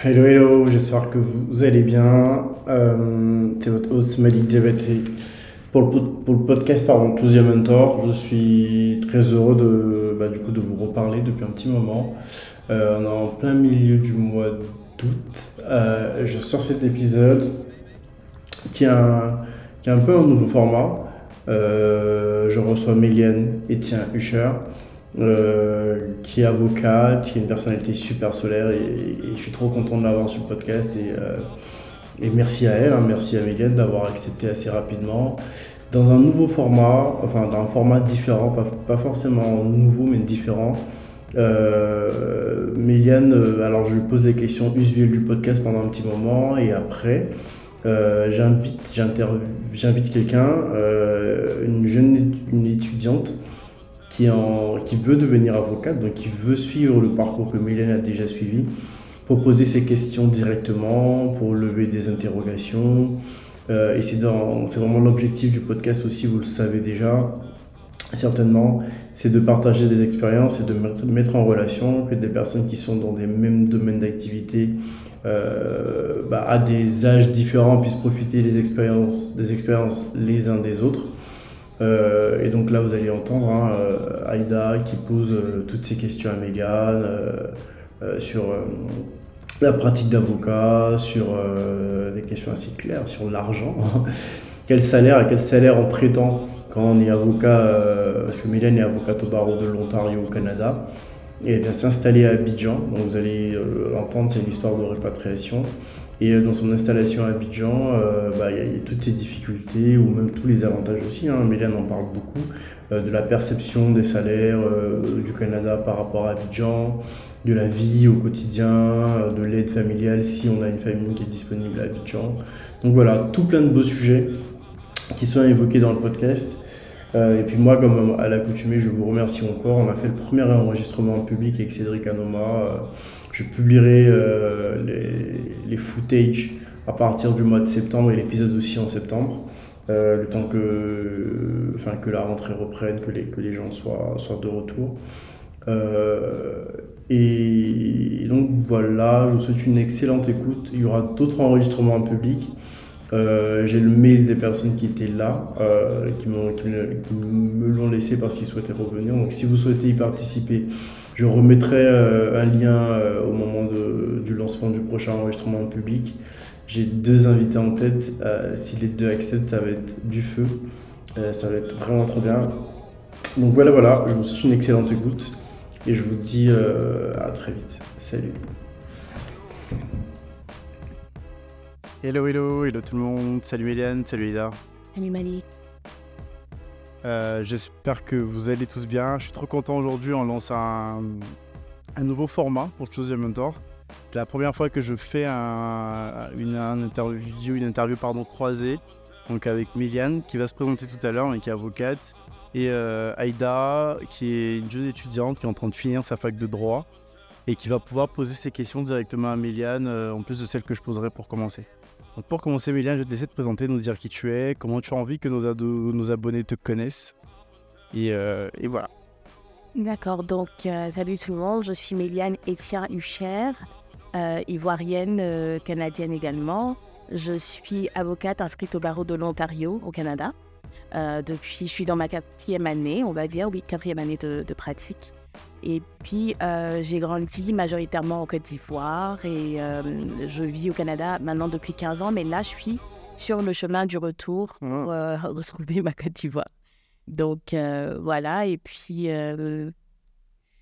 Hello, hello, j'espère que vous allez bien. Euh, c'est votre host Malik Diabaté pour le, podcast pardon, Choose Mentor. Je suis très heureux de, bah, du coup, de vous reparler depuis un petit moment. Euh, on est en plein milieu du mois d'août. Euh, je sors cet épisode qui est un, qui est un peu un nouveau format. je reçois Méliane Etienne Hucher. Euh, qui est avocate, qui est une personnalité super solaire et, je suis trop content de l'avoir sur le podcast et, euh, merci à elle, hein, merci à Méliane d'avoir accepté assez rapidement dans un nouveau format, enfin dans un format différent, pas, forcément nouveau mais différent. Euh, Méliane, euh, alors je lui pose des questions usuelles du podcast pendant un petit moment et après j'invite, j'invite quelqu'un, une jeune une étudiante qui, veut devenir avocate, donc qui veut suivre le parcours que Mylène a déjà suivi, pour poser ses questions directement, pour lever des interrogations. Euh, et c'est vraiment l'objectif du podcast aussi, vous le savez déjà, certainement, c'est de partager des expériences et de mettre en relation que des personnes qui sont dans des mêmes domaines d'activité, euh, bah, à des âges différents, puissent profiter des expériences les uns des autres. Euh, et donc là, vous allez entendre hein, euh, Aïda qui pose euh, toutes ces questions à Megan sur la pratique d'avocat, sur des questions assez claires, sur l'argent. quel salaire, à quel salaire on prétend quand on est avocat, parce que Mélène est avocate au barreau de l'Ontario au Canada, et elle vient s'installer à Abidjan. Donc vous allez l'entendre, c'est une histoire de répatriation. Et euh, dans son installation à Abidjan, euh, bah, il y, a toutes ces difficultés, ou même tous les avantages aussi. Hein. Méliane en parle beaucoup, euh, de la perception des salaires du Canada par rapport à Abidjan, de la vie au quotidien, de l'aide familiale si on a une famille qui est disponible à Abidjan. Donc voilà, tout plein de beaux sujets qui sont évoqués dans le podcast. et puis moi, comme à l'accoutumée, je vous remercie encore. On a fait le premier enregistrement en public avec Cédric Anoma. Je publierai euh, les, footage à partir du mois de septembre et l'épisode aussi en septembre. Euh, le temps que, que la rentrée reprenne, que les, que les gens soient, soient de retour. Euh, et, donc voilà, je vous souhaite une excellente écoute. Il y aura d'autres enregistrements en public. J'ai le mail des personnes qui étaient là, qui, qui, me l'ont laissé parce qu'ils souhaitaient revenir. Donc si vous souhaitez y participer, je remettrai euh, un lien euh, au moment de, du lancement du prochain enregistrement en public. J'ai deux invités en tête. Euh, si les deux acceptent, ça va être du feu. ça va être vraiment trop bien. Donc voilà, voilà. Je vous souhaite une excellente écoute. Et je vous dis à très vite. Salut. Hello, hello, hello tout le monde. Salut Eliane, salut Ida. Salut Mali. Euh, j'espère que vous allez tous bien. Je suis trop content aujourd'hui. On lance un, nouveau format pour Choose Your Mentor. C'est la première fois que je fais une, interview, une interview pardon, croisée donc avec Miliane qui va se présenter tout à l'heure, mais qui est avocate, et euh, Aïda qui est une jeune étudiante qui est en train de finir sa fac de droit et qui va pouvoir poser ses questions directement à Miliane euh, en plus de celles que je poserai pour commencer pour commencer, Méliane, je vais te laisser te présenter, nous dire qui tu es, comment tu as envie que nos, nos abonnés te connaissent. Et, euh, voilà. D'accord, donc euh, salut tout le monde, je suis Méliane Etienne Hucher, euh, ivoirienne, canadienne également. Je suis avocate inscrite au barreau de l'Ontario au Canada. depuis, je suis dans ma quatrième année, on va dire, oui, quatrième année de pratique. Et puis, euh, j'ai grandi majoritairement en Côte d'Ivoire et euh, je vis au Canada maintenant depuis 15 ans, mais là, je suis sur le chemin du retour pour ah. euh, retrouver ma Côte d'Ivoire. Donc, voilà. Et puis,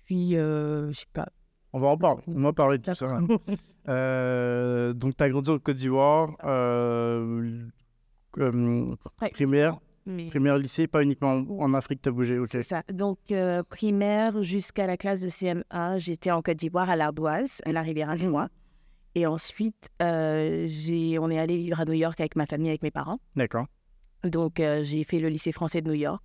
puis je sais pas. On va en parler. On va parler de tout ça. donc, tu as grandi en Côte d'Ivoire, primaire, Primaire, lycée, pas uniquement en Afrique, tu as bougé, ok. C'est ça. Donc, euh, primaire jusqu'à la classe de CM1, j'étais en Côte d'Ivoire, à l'Ardoise, à la rivière moi. Et ensuite, euh, on est allé vivre à New York avec ma famille, avec mes parents. D'accord. Donc, euh, j'ai fait le lycée français de New York.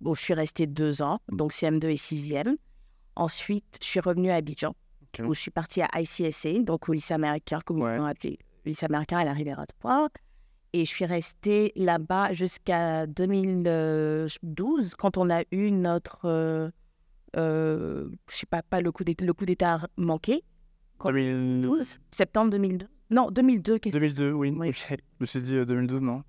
Bon, je suis restée deux ans, donc CM2 et 6e. Ensuite, je suis revenue à Abidjan, où je suis partie à ICSA, donc au lycée américain, comme ouais. on appelé, le lycée américain à la rivière Troyes. Et je suis restée là-bas jusqu'à 2012, quand on a eu notre. Euh, euh, je sais pas, pas le coup d'État manqué. 2012 Septembre 2002 Non, 2002. qu'est-ce- 2002, oui. Je me suis dit euh, 2012, non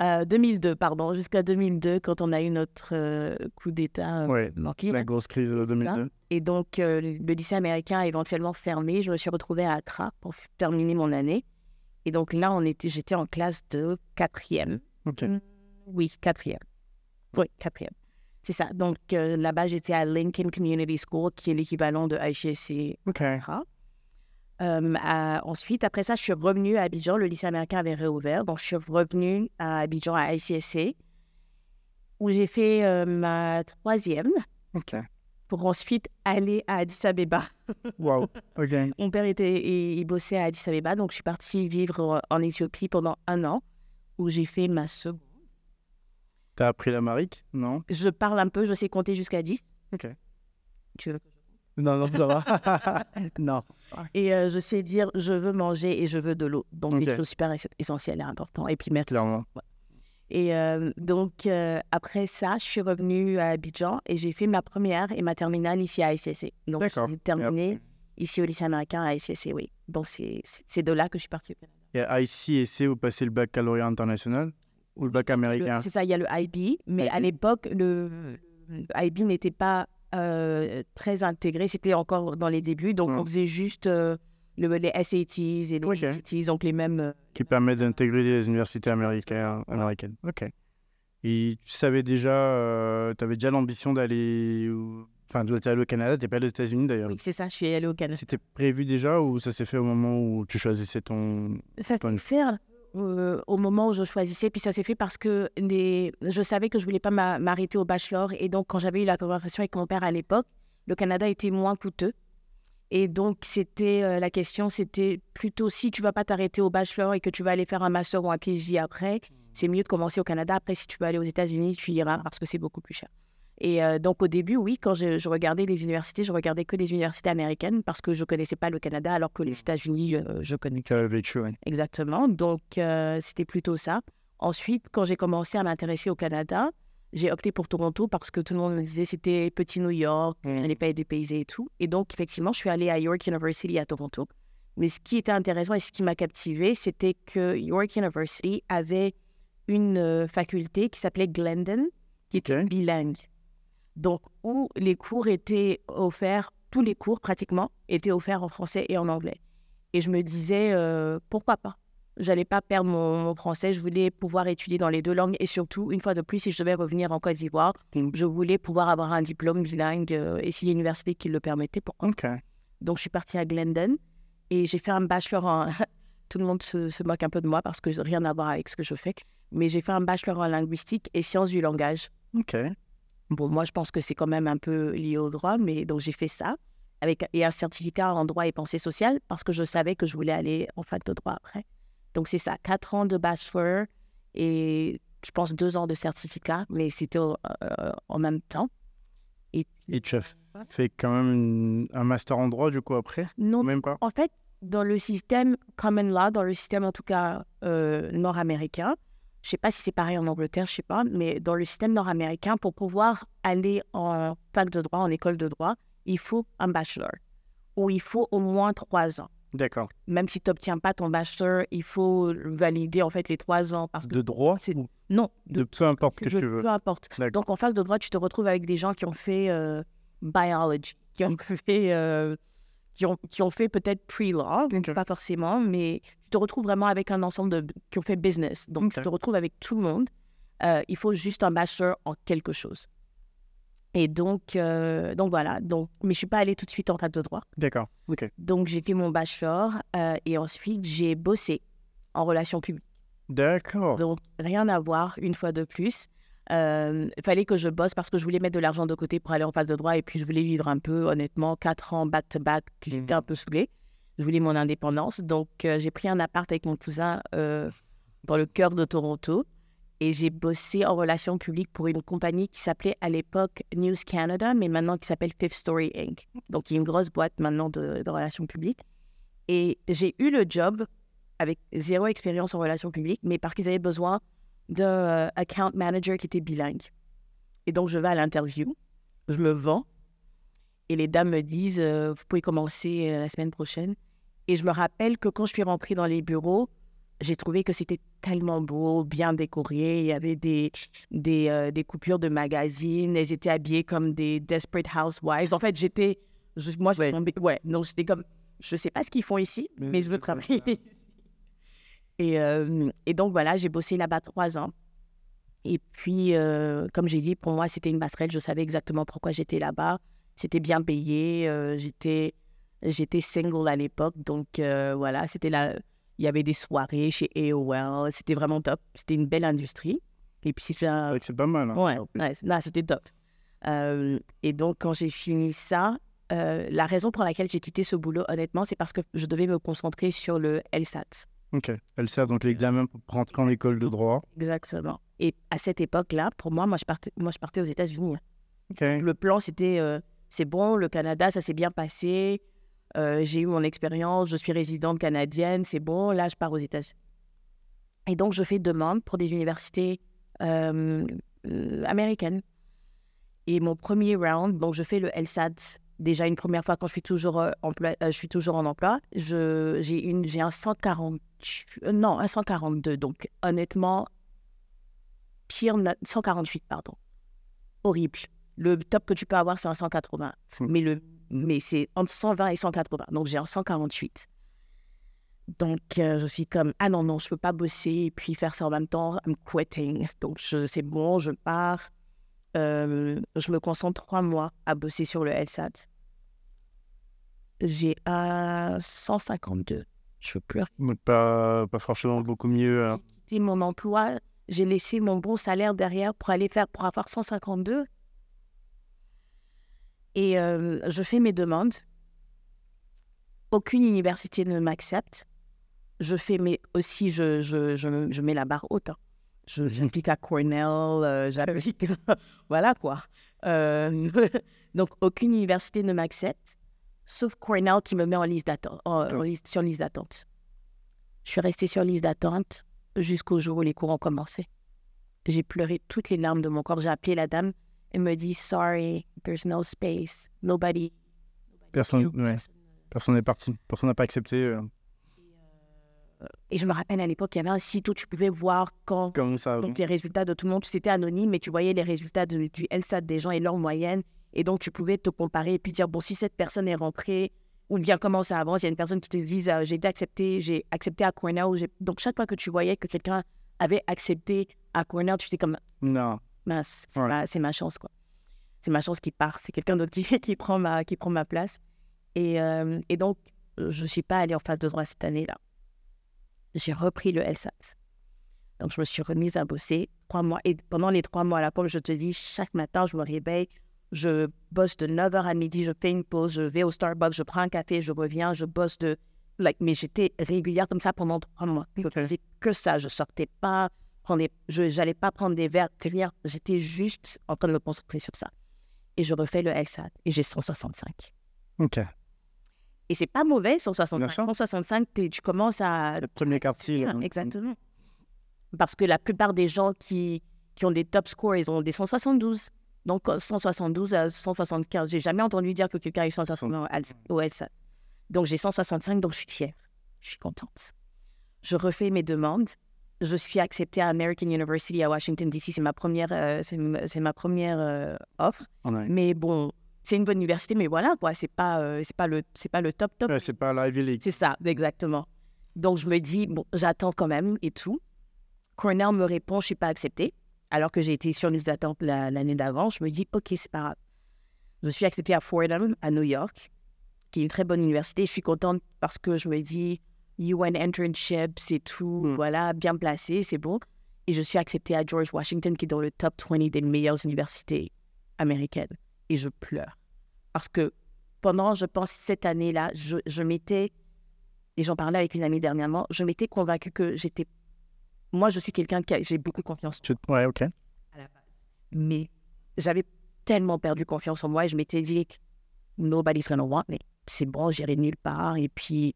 Euh, 2002, pardon, jusqu'à 2002, quand on a eu notre euh, coup d'État euh, Ouais, manqué. La grosse crise de C'est ça. 2002. Et donc, euh, le lycée américain a éventuellement fermé. Je me suis retrouvée à Accra pour terminer mon année. Et donc là, on était, j'étais en classe de quatrième. Mm, Oui, quatrième. Oui, quatrième. C'est ça. Donc euh, là-bas, j'étais à Lincoln Community School, qui est l'équivalent de ICSC. Ok. Euh, à- ensuite, après ça, je suis revenue à Abidjan. Le lycée américain avait réouvert. Donc, je suis revenue à Abidjan, à ICSC, où j'ai fait euh, ma troisième Ok. Pour ensuite aller à Addis Abeba. Wow. Ok. Mon père était, et, il bossait à Addis Abeba, donc je suis partie vivre euh, en Éthiopie pendant un an, où j'ai fait ma seconde. T'as appris l'amérique Non? Je parle un peu, je sais compter jusqu'à 10. Ok. Tu veux Non, non, ça va. non. Et euh, je sais dire je veux manger et je veux de l'eau. Donc Ok. des choses super es- essentielles et importantes. Et puis merci. Clairement. Et euh, donc euh, après ça, je suis revenue à Abidjan et j'ai fait ma première et ma terminale ici à ICSC. Donc D'accord. j'ai terminé ici au lycée américain à ICSC, oui. Donc c'est de là que je suis partie au Canada. Et à IC et C, vous passez le baccalauréat international ou le bac américain? C'est ça, il y a le IB, mais à l'époque, le, le IB n'était pas euh, très intégré, c'était encore dans les débuts, donc Ouais. on faisait juste le, les SATs et les Ok. SATs, donc les mêmes... euh, qui permet d'intégrer les universités américaines. américaines. Ok. Et tu savais déjà, tu avais déjà l'ambition d'aller. au- Enfin, tu es allé au Canada, tu pas allé aux États-Unis d'ailleurs. oui, c'est ça, je suis allée au Canada. C'était prévu déjà ou ça s'est fait au moment où tu choisissais ton. Ça s'est fait euh, au moment où je choisissais, puis ça s'est fait parce que les... je savais que je voulais pas m'a- m'arrêter au bachelor, et donc quand j'avais eu la conversation avec mon père à l'époque, le Canada était moins coûteux. Et donc, c'était euh, la question, c'était plutôt si tu vas pas t'arrêter au bachelor et que tu vas aller faire un master ou un PhD après, c'est mieux de commencer au Canada. Après, si tu veux aller aux États-Unis, tu iras parce que c'est beaucoup plus cher. Et euh, donc, au début, oui, quand je, je regardais les universités, je regardais que les universités américaines parce que je connaissais pas le Canada, alors que les États-Unis, euh, je connais. Tu avais vécu, ouais. Exactement. Donc, c'était plutôt ça. Ensuite, quand j'ai commencé à m'intéresser au Canada, j'ai opté pour Toronto parce que tout le monde me disait c'était petit New York, Mm. on n'allait pas être dépaysé et tout. Et donc, effectivement, je suis allée à York University à Toronto. Mais ce qui était intéressant et ce qui m'a captivé, c'était que York University avait une euh, faculté qui s'appelait Glendon, qui était bilingue. Donc, où les cours étaient offerts, tous les cours pratiquement étaient offerts en français et en anglais. Et je me disais, euh, pourquoi pas? J'allais pas perdre mon, mon français, je voulais pouvoir étudier dans les deux langues et surtout, une fois de plus, si je devais revenir en Côte d'Ivoire, je voulais pouvoir avoir un diplôme bilingue euh, et si l'université qui le permettait, Ok. donc, je suis partie à Glendon et j'ai fait un bachelor en. Tout le monde se, se moque un peu de moi parce que rien à voir avec ce que je fais. Mais j'ai fait un bachelor en linguistique et sciences du langage. Ok. Bon, moi, je pense que c'est quand même un peu lié au droit, mais donc j'ai fait ça. Avec, et un certificat en droit et pensée sociale parce que je savais que je voulais aller en fac de droit après. Donc, c'est ça, quatre ans de bachelor et je pense deux ans de certificat, mais c'était euh, en même temps. Et, Et tu as fait quand même une- un master en droit du coup après? Non, Même pas? En fait, dans le système common law, dans le système en tout cas euh, nord-américain, je sais pas si c'est pareil en Angleterre, je sais pas, mais dans le système nord-américain, pour pouvoir aller en fac de droit, en école de droit, il faut un bachelor ou il faut au moins trois ans. D'accord. Même si tu n'obtiens pas ton bachelor, il faut valider en fait les trois ans parce que De droit c'est- non, de peu importe que je- tu veux? peu importe. Donc, en fac de droit, tu te retrouves avec des gens qui ont fait euh, biology, qui ont fait, euh, qui ont, qui ont fait peut-être pre-law, pas forcément, mais tu te retrouves vraiment avec un ensemble de. qui ont fait business. Donc, tu te retrouves avec tout le monde. Euh, il faut juste un bachelor en quelque chose. Et donc, euh, donc voilà. Donc, mais je suis pas allée tout de suite en fac de droit. D'accord. Ok. Donc, j'ai fait mon bachelor euh, et ensuite, j'ai bossé en relations publiques. D'accord. Donc, rien à voir, une fois de plus. Euh, Il fallait que je bosse parce que je voulais mettre de l'argent de côté pour aller en phase de droit et puis je voulais vivre un peu, honnêtement, quatre ans back-to-back, j'étais un peu saoulée. Je voulais mon indépendance. Donc, euh, j'ai pris un appart avec mon cousin euh, dans le cœur de Toronto et j'ai bossé en relations publiques pour une compagnie qui s'appelait à l'époque News Canada, mais maintenant qui s'appelle Fifth Story Inc. Donc, y a une grosse boîte maintenant de, de relations publiques. Et j'ai eu le job avec zéro expérience en relations publiques, mais parce qu'ils avaient besoin d'un euh, account manager qui était bilingue. Et donc, je vais à l'interview, je me vends, et les dames me disent euh, Vous pouvez commencer euh, la semaine prochaine. Et je me rappelle que quand je suis rentrée dans les bureaux, j'ai trouvé que c'était tellement beau, bien décoré. Il y avait des, des, euh, des coupures de magazines. Elles étaient habillées comme des Desperate Housewives. En fait, j'étais. je- moi, je Ouais. tombée. Ouais, non, j'étais comme. Je sais pas ce qu'ils font ici, Mais je veux travailler ici. Et, euh, et donc, voilà, j'ai bossé là-bas trois ans. Et puis, euh, comme j'ai dit, pour moi, c'était une passerelle. Je savais exactement pourquoi j'étais là-bas. C'était bien payé. j'étais, j'étais single à l'époque. Donc, voilà, c'était là. Il y avait des soirées chez AOL. C'était vraiment top. C'était une belle industrie. Et puis, c'était C'est un, pas mal. hein. Ouais, là, c'était top. Euh, et donc, quand j'ai fini ça, euh, la raison pour laquelle j'ai quitté ce boulot, honnêtement, c'est parce que je devais me concentrer sur le LSAT. Ok. Sert donc l'examen pour rentrer en école de droit. Exactement. Et à cette époque-là, pour moi, moi, je partais, moi, je partais aux États-Unis. Ok. Le plan, c'était euh, c'est bon, le Canada, ça s'est bien passé. Euh, j'ai eu mon expérience, je suis résidente canadienne, c'est bon, là, je pars aux États-Unis. Et donc, je fais demande pour des universités euh, américaines. Et mon premier round, donc je fais le LSAT déjà une première fois quand je suis toujours, euh, emploi- euh, je suis toujours en emploi. J'ai, un 140, euh, non, un 142. Donc, honnêtement, pire, note- 148, pardon. Horrible. Le top que tu peux avoir, c'est un 180. Hmm. Mais, le, mais c'est entre 120 et 180. Donc, j'ai un 148. Donc, euh, je suis comme, ah non, non, je peux pas bosser et puis faire ça en même temps. I'm quitting. Donc, c'est bon, je pars. Euh, je me concentre trois mois à bosser sur le LSAT. J'ai un 152. Je veux plus pas, pas forcément beaucoup mieux. hein. quitter mon emploi. J'ai laissé mon bon salaire derrière pour aller faire, pour avoir 152. Et euh, je fais mes demandes. Aucune université ne m'accepte. Je fais mes, aussi, je, je, je, je mets la barre haute. hein. Je- J'applique à Cornell, euh, j'applique. voilà quoi. Euh, donc, aucune université ne m'accepte, sauf Cornell qui me met en liste d'attente, sur liste d'attente. Je suis restée sur liste d'attente jusqu'au jour où les cours ont commencé. J'ai pleuré toutes les larmes de mon corps. J'ai appelé la dame. Elle me dit Sorry, there's no space. Nobody. Personne, ouais. Personne n'est parti. Personne n'a pas accepté. euh, Et je me rappelle à l'époque, il y avait un site où tu pouvais voir quand comme ça. donc les résultats de tout le monde. C'était anonyme, mais tu voyais les résultats de- du LSAT des gens et leur moyenne. Et donc, tu pouvais te comparer et puis dire Bon, si cette personne est rentrée, ou bien comment ça avance, il y a une personne qui te dit euh, J'ai été accepté, j'ai accepté à Cornell. Donc, chaque fois que tu voyais que quelqu'un avait accepté à Cornell, tu étais comme Non. C'est Ouais. ma, chance, quoi. C'est ma chance qui part. C'est quelqu'un d'autre qui, qui, prend ma, qui prend ma place. Et, euh, et donc, je ne suis pas allée en phase de droit cette année-là. J'ai repris le LSAT. Donc, je me suis remise à bosser trois mois. Et pendant les trois mois, là, comme je te dis, chaque matin, je me réveille, je bosse de 9h à midi, je fais une pause, je vais au Starbucks, je prends un café, je reviens, je bosse de... Like, mais j'étais régulière comme ça pendant trois mois. Je faisais que ça. Je sortais pas, prenais, je n'allais pas prendre des verres, rien. J'étais juste en train de me concentrer sur ça. Et je refais le LSAT et j'ai 165. Ok. Et c'est pas mauvais, Bien 165. sûr. 165, t'es- tu commences à... Le premier quartier. Exactement. Parce que la plupart des gens qui, qui ont des top scores, ils ont des 172. Donc, euh, 172 à 175. J'ai jamais entendu dire que quelqu'un a eu 175 au LSAT. Donc, j'ai 165, donc je suis fière. Je suis contente. Je refais mes demandes. Je suis acceptée à American University à Washington, D.C. C'est ma première, euh, c'est ma première euh, offre. Ouais. Mais bon, c'est une bonne université, mais voilà, quoi. C'est pas, euh, c'est pas, le, c'est pas le top top. Ouais, c'est pas la Ivy League. C'est ça, exactement. Donc, je me dis, bon, j'attends quand même et tout. Cornell me répond, je suis pas acceptée, alors que j'ai été sur liste d'attente la- l'année d'avant. Je me dis, OK, c'est pas grave. Je suis acceptée à Fordham, à New York, qui est une très bonne université. Je suis contente parce que je me dis, UN internship, c'est tout, Mm. voilà, bien placé, c'est bon. Et je suis acceptée à George Washington, qui est dans le top 20 des meilleures universités américaines. Et je pleure. Parce que pendant, je pense, cette année-là, je, je m'étais, et j'en parlais avec une amie dernièrement, je m'étais convaincue que j'étais. Moi, je suis quelqu'un qui a- j'ai beaucoup confiance Tu- Ouais, ok. à la base. Mais j'avais tellement perdu confiance en moi et je m'étais dit, nobody's gonna want me. C'est bon, j'irai nulle part. Et puis,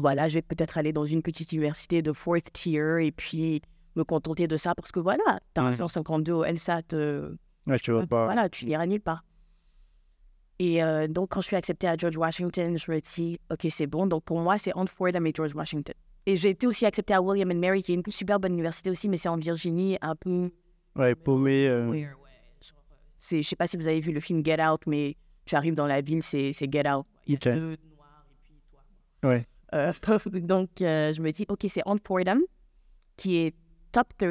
voilà, je vais peut-être aller dans une petite université de fourth tier et puis me contenter de ça parce que voilà, t'as un Ouais. 152 au LSAT. euh, Ouais, je te vois pas. voilà, tu n'iras nulle part. Et euh, donc, quand je suis acceptée à George Washington, je me dis, OK, c'est bon. Donc, pour moi, c'est entre Fordham et George Washington. Et j'ai été aussi acceptée à William and Mary, qui est une super bonne université aussi, mais c'est en Virginie, un peu. Ouais, paumé. euh, Oui, C'est, je sais pas si vous avez vu le film Get Out, mais tu arrives dans la ville, c'est, Get Out. Il y a deux noirs et puis toi. Ouais. Euh, donc, euh, je me dis, OK, c'est on Fordham, qui est top 30,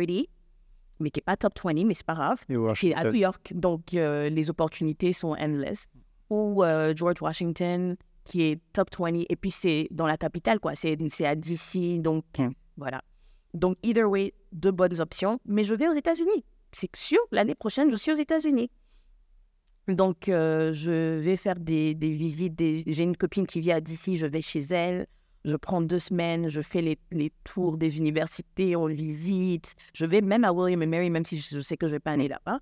mais qui n'est pas top 20, mais c'est pas grave. Et Puis à. New York, donc euh, les opportunités sont endless. Ou George Washington, qui est top 20, et puis c'est dans la capitale, quoi. C'est, à DC, donc Hmm. voilà. Donc, either way, deux bonnes options. Mais je vais aux États-Unis. C'est sûr, l'année prochaine, je suis aux États-Unis. Donc, je vais faire des, des visites. des- J'ai une copine qui vit à DC, je vais chez elle. Je prends deux semaines, je fais les, les tours des universités, on visite. Je vais même à William and Mary, même si je sais que je ne vais pas aller là-bas.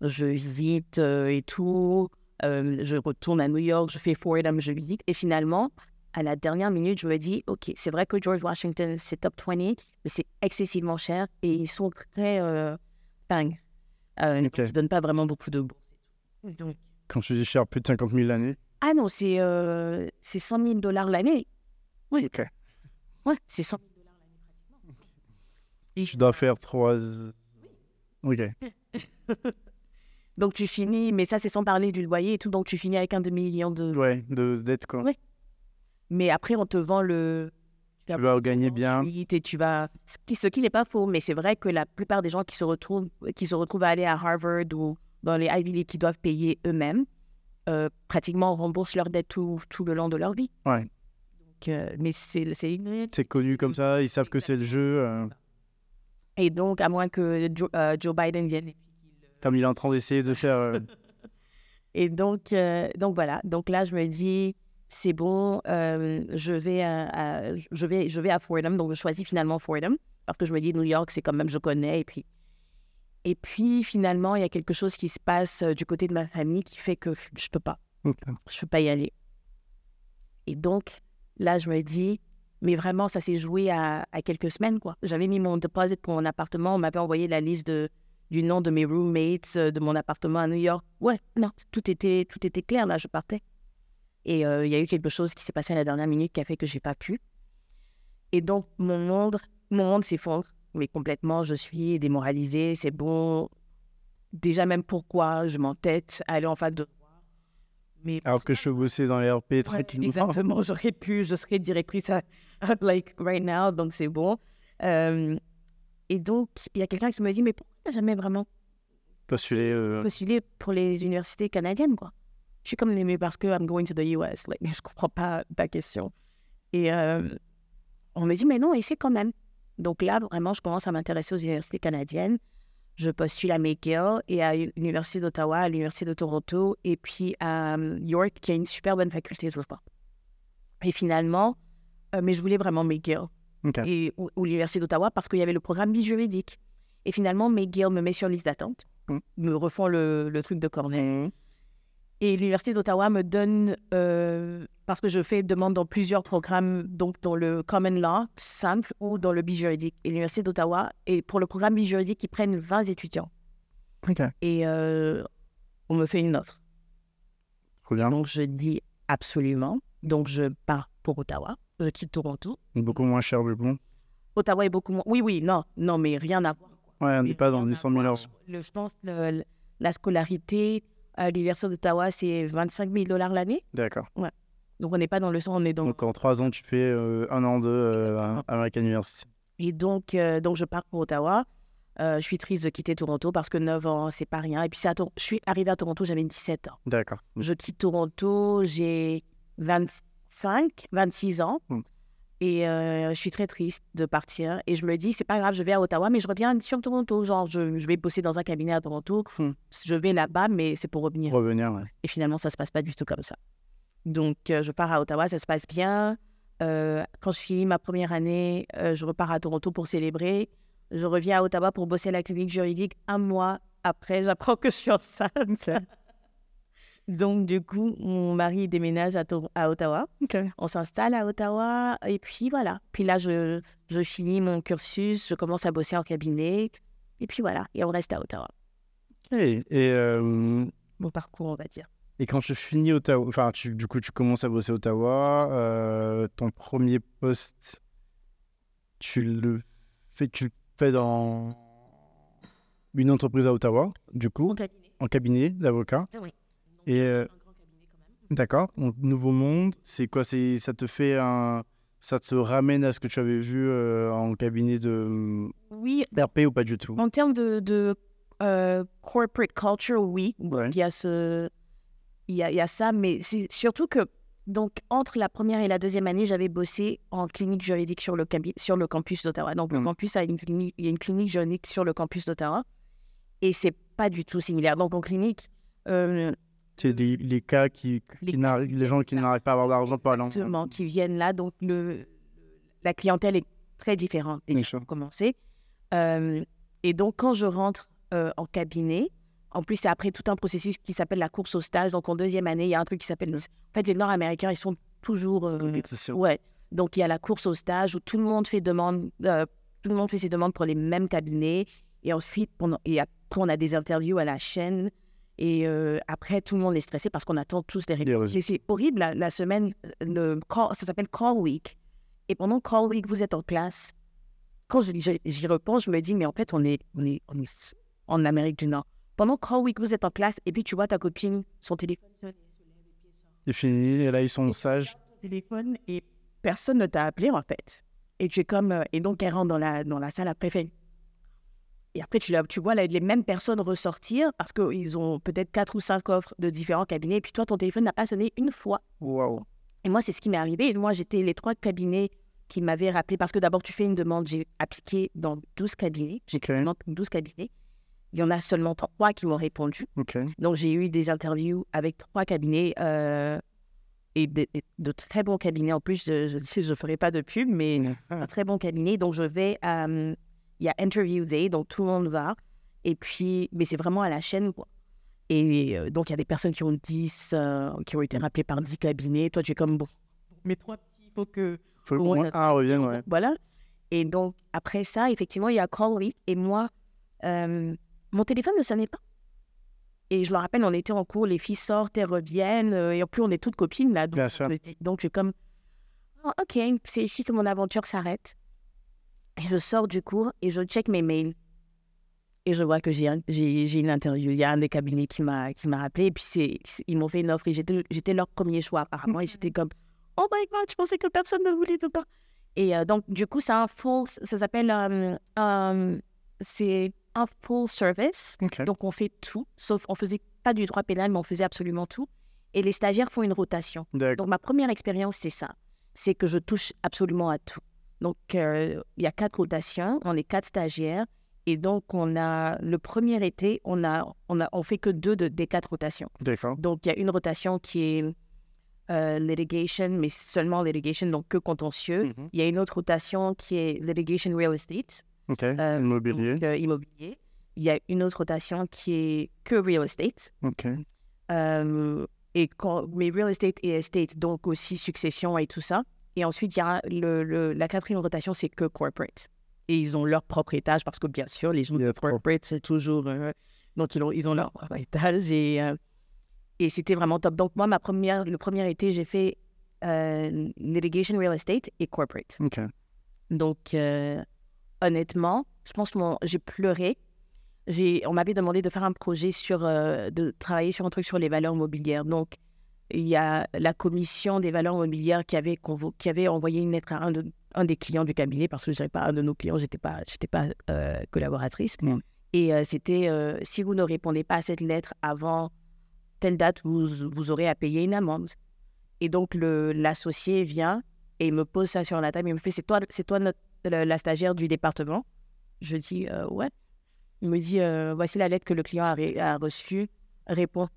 Je visite euh, et tout. Euh, je retourne à New York, je fais Fordham, je visite. Et finalement, à la dernière minute, je me dis, OK, c'est vrai que George Washington, c'est top 20, mais c'est excessivement cher et ils sont très euh, dingues. Euh. Ils ne donnent pas vraiment beaucoup de bourses. Donc, Quand tu dis cher, plus de 50 000 l'année. ah non, c'est euh, c'est 100 000 dollars l'année. Oui, Ok. ouais, c'est 100 000 dollars l'année pratiquement. Et Tu dois faire 3. Ok. Donc tu finis, mais ça c'est sans parler du loyer et tout, donc tu finis avec un demi-million de... Ouais, de dette quoi. Ouais. Mais après on te vend le... Tu vas gagner bien. Et tu vas... Ce qui, ce qui n'est pas faux, mais c'est vrai que la plupart des gens qui se retrouvent, qui se retrouvent à aller à Harvard ou dans les Ivy League qui doivent payer eux-mêmes, euh, pratiquement remboursent leur dette tout, tout le long de leur vie. Ouais. Donc, euh, mais c'est connu comme ça, ils savent que c'est le jeu. euh, Et donc, à moins que Joe, euh, Joe Biden vienne. comme il est en train d'essayer de faire. euh, Et donc, euh, donc voilà. Donc là, je me dis, c'est bon, euh, je, vais à, à- je, vais, je vais à Fordham. Donc, je choisis finalement Fordham parce que je me dis, New York, c'est quand même, je connais. Et puis, et puis finalement, il y a quelque chose qui se passe euh, du côté de ma famille qui fait que je peux pas. Je peux pas y aller. Et donc, là, je me dis, mais vraiment, ça s'est joué à, quelques semaines, quoi. J'avais mis mon deposit pour mon appartement. On m'avait envoyé la liste de, du nom de mes roommates, euh, de mon appartement à New York. Ouais, non, tout était, tout était clair, là, je partais. Et euh, il y a eu quelque chose qui s'est passé à la dernière minute qui a fait que j'ai pas pu. Et donc, mon monde, mon monde s'effondre. Mais complètement, je suis démoralisée, c'est bon. Déjà, même pourquoi je m'entête à aller en face de mais Alors que je bossais dans les RP tranquillement. exactement, j'aurais pu, je serais directrice à, like right now, donc c'est bon. Euh, et donc, il y a quelqu'un qui me dit, mais pourquoi jamais vraiment Postuler. euh, postulé pour les universités canadiennes, quoi? Je suis comme, mais parce que I'm going to the US, like, je comprends pas ta question. Et euh, on me dit, mais non, essaie quand même. Donc là, vraiment, je commence à m'intéresser aux universités canadiennes. Je postule à McGill et à l'Université d'Ottawa, à l'Université de Toronto, et puis à euh, York, qui a une super bonne faculté de droit. Et finalement, euh, mais je voulais vraiment McGill Ok. et, ou, ou l'Université d'Ottawa parce qu'il y avait le programme bijuridique. Et finalement, McGill me met sur liste d'attente, Mm. me refont le, le truc de Cornell. Et l'Université d'Ottawa me donne, euh, parce que je fais demande dans plusieurs programmes, donc dans le Common Law simple ou dans le bijuridique. Et l'Université d'Ottawa, et pour le programme bijuridique, ils prennent 20 étudiants. Ok. Et euh, on me fait une offre. Bien. Donc je dis absolument. Donc je pars pour Ottawa. Je quitte Toronto. Beaucoup moins cher du coup. Ottawa est beaucoup moins. Oui, oui, non, non, mais rien à voir. Ouais, on n'est pas dans à 100 000 voir. heures. Le- je pense que le- la scolarité à l'Université d'Ottawa, c'est 25 000 dollars l'année. D'accord. Donc on n'est pas dans le 100, on est dans. Donc en 3 ans, tu fais euh, un an de euh, à American University. Et donc, euh, donc je pars pour Ottawa. Euh, je suis triste de quitter Toronto parce que 9 ans, c'est pas rien. Et puis c'est à Tor- je suis arrivée à Toronto, j'avais 17 ans. D'accord. Je quitte Toronto, j'ai 25, 26 ans. Mm. Et euh, je suis très triste de partir. Et je me dis, c'est pas grave, je vais à Ottawa, mais je reviens sur Toronto. Genre, je, je vais bosser dans un cabinet à Toronto. Mm. Je vais là-bas, mais c'est pour revenir. Revenir, ouais. Et finalement, ça se passe pas du tout comme ça. Donc, euh, je pars à Ottawa, ça se passe bien. Euh, quand je finis ma première année, je repars à Toronto pour célébrer. Je reviens à Ottawa pour bosser à la clinique juridique. Un mois après, j'apprends que je suis enceinte. Donc, du coup, mon mari déménage à, Ottawa. On s'installe à Ottawa et puis voilà. Puis là, je, je finis mon cursus, je commence à bosser en cabinet. Et puis voilà, et on reste à Ottawa. Et, et, euh, Mon parcours, on va dire. Et quand tu finis Ottawa, enfin, tu, du coup, tu commences à bosser à Ottawa, euh, ton premier poste, tu le fais, tu le fais dans une entreprise à Ottawa, du coup, en cabinet d'avocat? Ah oui. Et euh, d'accord, donc Nouveau Monde, c'est quoi? C'est ça te fait un, ça te ramène à ce que tu avais vu euh, en cabinet de Oui, d'RP ou pas du tout? En termes de, de euh, corporate culture, oui. Ouais. Il y a ce, il y a, il y a ça, mais c'est surtout que donc entre la première et la deuxième année, j'avais bossé en clinique juridique sur le, sur le campus d'Ottawa. Donc le Mhm. campus a une clinique, il y a une clinique juridique sur le campus d'Ottawa, et c'est pas du tout similaire. Donc en clinique, euh, les, les cas qui, qui Les- gens qui n'arrivent pas à avoir d'argent pour aller en Exactement, qui viennent là. Donc, le, la clientèle est très différente déjà, pour commencer. Euh, et donc, quand je rentre euh, en cabinet, en plus, c'est après tout un processus qui s'appelle la course au stage. Donc, en deuxième année, il y a un truc qui s'appelle... En fait, les Nord-Américains, ils sont toujours... euh, ouais. Donc, il y a la course au stage où tout le monde fait demande... euh, tout le monde fait ses demandes pour les mêmes cabinets. Et ensuite, pendant, et après, on a des interviews à la chaîne. Et euh, après, tout le monde est stressé parce qu'on attend tous des réponses. résultats. Et c'est horrible, la, la semaine, le call- ça s'appelle Call Week. Et pendant Call Week, vous êtes en classe. Quand j'y repense, je me dis, mais en fait, on est, on est, on est en Amérique du Nord. Pendant Call Week, vous êtes en classe et puis tu vois ta copine, son téléphone sonne, se lève et et là ils sont sages. ton téléphone et personne ne t'a appelé en fait. Et tu es comme euh, et donc elle rentre dans la dans la salle après fait. Et après tu la- tu vois les mêmes personnes ressortir parce qu'ils ont peut-être quatre ou cinq offres de différents cabinets et puis toi ton téléphone n'a pas sonné une fois. Waouh. Et moi c'est ce qui m'est arrivé. Et moi j'étais les trois cabinets qui m'avaient rappelé parce que d'abord tu fais une demande, j'ai appliqué dans 12 cabinets, j'ai dans 12 cabinets. Il y en a seulement trois qui m'ont répondu. Ok. Donc, j'ai eu des interviews avec trois cabinets euh, et de, très bons cabinets. En plus, je ne je ferai pas de pub, mais Ah. un très bon cabinet. Donc, je vais euh, Il y a Interview Day, donc tout le monde va. Et puis, mais c'est vraiment à la chaîne, quoi. Et euh, donc, il y a des personnes qui ont 10, euh, qui ont été rappelées par 10 cabinets. Toi, tu es comme, bon, mes trois petits, il faut que. Faut moins ça un revienne, ouais. Voilà. Et donc, après ça, effectivement, il y a Call Week. Et moi, euh, mon téléphone ne sonnait pas. Et je me rappelle, on était en cours, les filles sortent, elles reviennent. et en plus, on est toutes copines, là. Donc, Bien sûr. donc je suis comme, Ah, OK, c'est ici que mon aventure s'arrête. Et je sors du cours et je check mes mails. Et je vois que j'ai un- j'ai j'ai une interview. Il y a un des cabinets qui m'a qui m'a appelé. Et puis, c'est c'est- ils m'ont fait une offre. Et j'étais j'étais leur premier choix, apparemment. Et j'étais comme, oh my God, je pensais que personne ne voulait de pas. Et euh, donc, du coup, c'est un full, ça s'appelle, euh, euh, c'est un full service. Donc, on fait tout, sauf on faisait pas du droit pénal, mais on faisait absolument tout. Et les stagiaires font une rotation. D'accord. Donc, ma première expérience, c'est ça. C'est que je touche absolument à tout. Donc, euh, il y a quatre rotations, on est quatre stagiaires. Et donc, on a, le premier été, on a, on a, on fait que deux de- des quatre rotations. D'accord. Donc, il y a une rotation qui est euh, litigation, mais seulement litigation, donc que contentieux. Mhm. Il y a une autre rotation qui est litigation real estate, Ok. Euh, Immobilier. donc, euh, immobilier. Il y a une autre rotation qui est que real estate. Ok. Et quand, mais real estate et estate, donc aussi succession et tout ça. Et ensuite, il y a le, le- la quatrième rotation, c'est que corporate. Et ils ont leur propre étage parce que bien sûr, les gens de corporate, c'est toujours. euh, donc, ils ont, ils ont leur propre étage. Et, euh, et c'était vraiment top. Donc, moi, ma première, le premier été, j'ai fait euh, litigation real estate et corporate. Donc, euh, honnêtement, je pense que j'ai pleuré. On m'avait demandé de faire un projet sur, de travailler sur un truc sur les valeurs mobilières. Donc, il y a la commission des valeurs mobilières qui avait, qui avait envoyé une lettre à un, de- un des clients du cabinet, parce que je n'étais pas un de nos clients, je n'étais pas, pas euh, collaboratrice. Mm. Et euh, c'était, euh, si vous ne répondez pas à cette lettre avant telle date, vous, vous aurez à payer une amende. Et donc, l'associé vient et il me pose ça sur la table. Il me fait C'est toi, toi notre- la, la stagiaire du département Je dis Ouais. Il me dit Voici la lettre que le client a, a reçue. Réponds.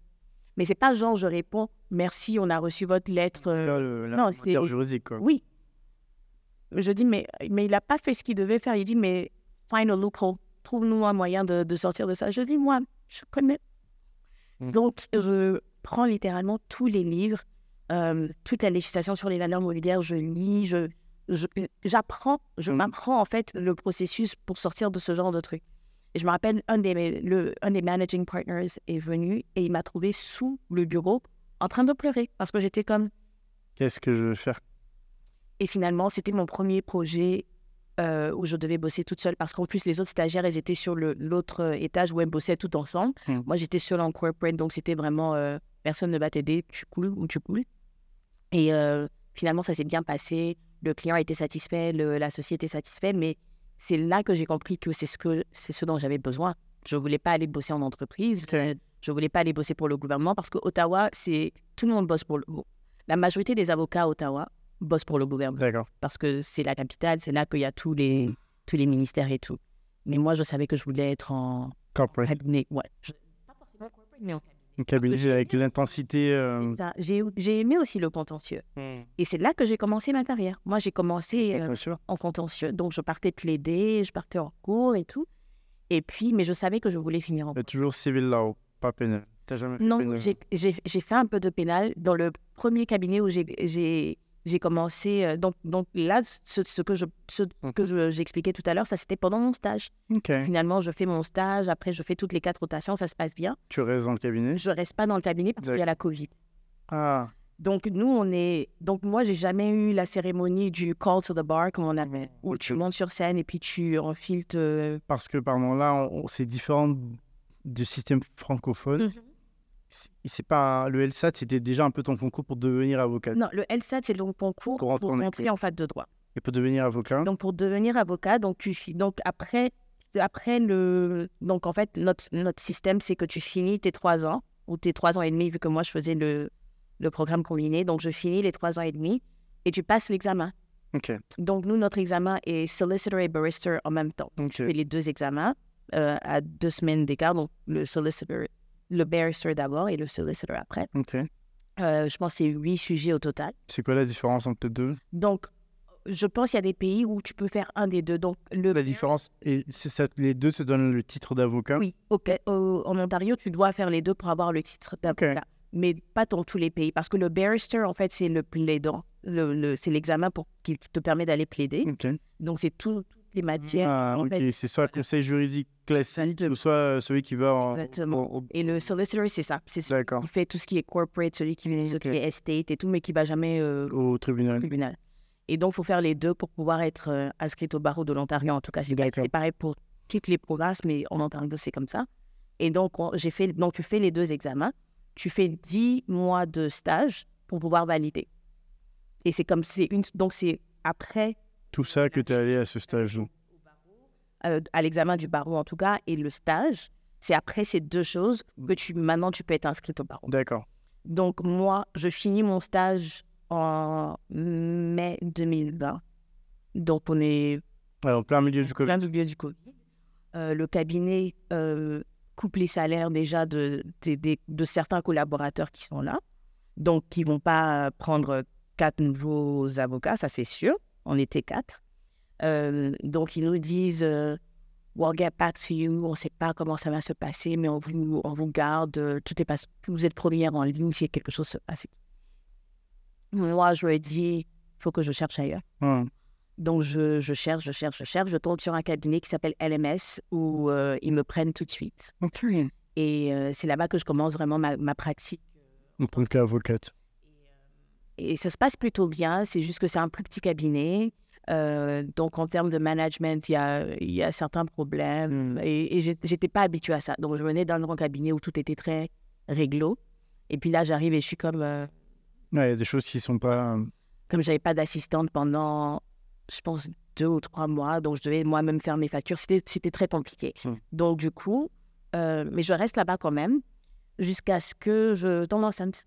Mais c'est pas genre je réponds Merci, on a reçu votre lettre. euh, non, c'est- juridique, quoi. oui. Je dis Mais, mais il n'a pas fait ce qu'il devait faire. Il dit Mais find a loophole. Trouve-nous un moyen de, de sortir de ça. Je dis Moi, je connais. Mm. Donc, je prends littéralement tous les livres, euh, toute la législation sur les valeurs mobilières, je lis, je, je- j'apprends, je Mm. m'apprends en fait le processus pour sortir de ce genre de truc. Et je me rappelle, un des, le, un des managing partners est venu et il m'a trouvé sous le bureau en train de pleurer parce que j'étais comme. Qu'est-ce que je veux faire? Et finalement, c'était mon premier projet euh, où je devais bosser toute seule parce qu'en plus, les autres stagiaires, ils étaient sur l'autre étage où elles bossaient tout ensemble. Hmm. Moi, j'étais seule en corporate, donc c'était vraiment euh, personne ne va t'aider, tu coules ou tu coules. Et euh, finalement, ça s'est bien passé. Le client était satisfait, le- l'associé était satisfait, mais c'est là que j'ai compris que c'est ce, que, c'est ce dont j'avais besoin. Je ne voulais pas aller bosser en entreprise, je ne voulais pas aller bosser pour le gouvernement parce que Ottawa, c'est tout le monde bosse pour le. La majorité des avocats à Ottawa bossent pour le gouvernement D'accord. parce que c'est la capitale, c'est là qu'il y a tous les, tous les ministères et tout. Mais moi, je savais que je voulais être en Corporate. cabinet. Ouais. Je- pas forcément corporate, mais en cabinet. Un cabinet j'ai avec l'intensité. euh. J'ai aimé aussi le contentieux. Et c'est là que j'ai commencé ma carrière. Moi, j'ai commencé euh, en contentieux. Donc, je partais plaider, je partais en cours et tout. Et puis, mais je savais que je voulais finir en Mais toujours civil law, pas pénal. T'as jamais fait Non, j'ai fait un peu de pénal dans le premier cabinet où j'ai- j'ai commencé. euh, Donc, donc là, ce, ce que je ce que je- j'expliquais tout à l'heure, ça c'était pendant mon stage. Ok. Finalement, je fais mon stage, après je fais toutes les quatre rotations, ça se passe bien. Tu restes dans le cabinet? Je reste pas dans le cabinet parce qu'il y a la Covid. Ah, Donc nous, on est. Donc moi, j'ai jamais eu la cérémonie du call to the bar comme on avait, où tu montes sur scène et puis tu enfiles. te- parce que pardon, là, on- c'est différent du système francophone. Mhm. C'est pas le LSAT, c'était déjà un peu ton concours pour devenir avocat. Non, le LSAT, c'est le concours Pour pour en rentrer école. en fac de droit. Et pour devenir avocat. Donc pour devenir avocat, donc tu donc après après le donc en fait notre notre système c'est que tu finis tes trois ans ou tes trois ans et demi vu que moi je faisais le le programme combiné donc je finis les trois ans et demi et tu passes l'examen. Ok. Donc nous notre examen est solicitor et barrister en même temps. Ok. Tu fais les deux examens euh, à deux semaines d'écart donc le solicitor le barrister d'abord et le solicitor après. Ok. Euh, je pense que c'est huit sujets au total. C'est quoi la différence entre les deux? Donc je pense qu'il y a des pays où tu peux faire un des deux. Donc le La différence, et ça, les deux te donnent le titre d'avocat? Oui, ok. Au- en Ontario, tu dois faire les deux pour avoir le titre d'avocat. Mais pas dans tous les pays. Parce que le barrister, en fait, c'est le plaidant. Le, le- c'est l'examen pour qui te permet d'aller plaider. Ok. Donc, c'est tout- les matières. Ah, ok. C'est soit le conseil juridique classique, ou soit euh, celui qui va en. Exactement. en- en- Et le solicitor, c'est ça. C'est celui qui fait tout ce qui est corporate, celui qui fait Ok. qui est estate et tout, mais qui va jamais euh, au Au tribunal. tribunal. Et donc, il faut faire les deux pour pouvoir être euh, inscrite au barreau de l'Ontario, en tout cas. C'est pareil pour toutes les provinces, mais en Ontario, c'est comme ça. Et donc, on- j'ai fait, donc, tu fais les deux examens. Tu fais 10 mois de stage pour pouvoir valider. Et c'est comme, c'est une, donc c'est après, Tout ça que tu es allé à ce stage-là. euh, à l'examen du barreau en tout cas, et le stage, c'est après ces deux choses que tu, maintenant, tu peux être inscrite au barreau. D'accord. Donc, moi, je finis mon stage en mai 2020. Donc, on est Ouais, en plein milieu du Covid. plein de milieu du Covid. Euh, le cabinet euh, coupe les salaires déjà de, de, de- de certains collaborateurs qui sont là. Donc, ils ne vont pas prendre quatre nouveaux avocats, ça c'est sûr. On était quatre. Euh, donc, ils nous disent euh, We'll get back to you. On ne sait pas comment ça va se passer, mais on vous, on vous garde. euh, Tout est pas, vous êtes première en ligne si quelque chose se passe. Moi, je ai dit Il faut que je cherche ailleurs. Ouais. Donc, je, je cherche, je cherche, je cherche. Je tombe sur un cabinet qui s'appelle LMS où euh, ils me prennent tout de suite. Et c'est là-bas que je commence vraiment ma, ma pratique. En tant qu'avocate. Et ça se passe plutôt bien. C'est juste que c'est un plus petit cabinet. Euh, donc, en termes de management, il y a, y a certains problèmes. Et, et j'ai- j'étais pas habituée à ça. Donc, je venais d'un grand cabinet où tout était très réglo. Et puis là, j'arrive et je suis comme... euh, Ouais, il y a des choses qui sont pas. euh, comme j'avais pas d'assistante pendant, je pense, deux ou trois mois, donc je devais moi-même faire mes factures. C'était, très compliqué. Hmm. Donc, du coup, euh, mais je reste là-bas quand même jusqu'à ce que je tombe enceinte.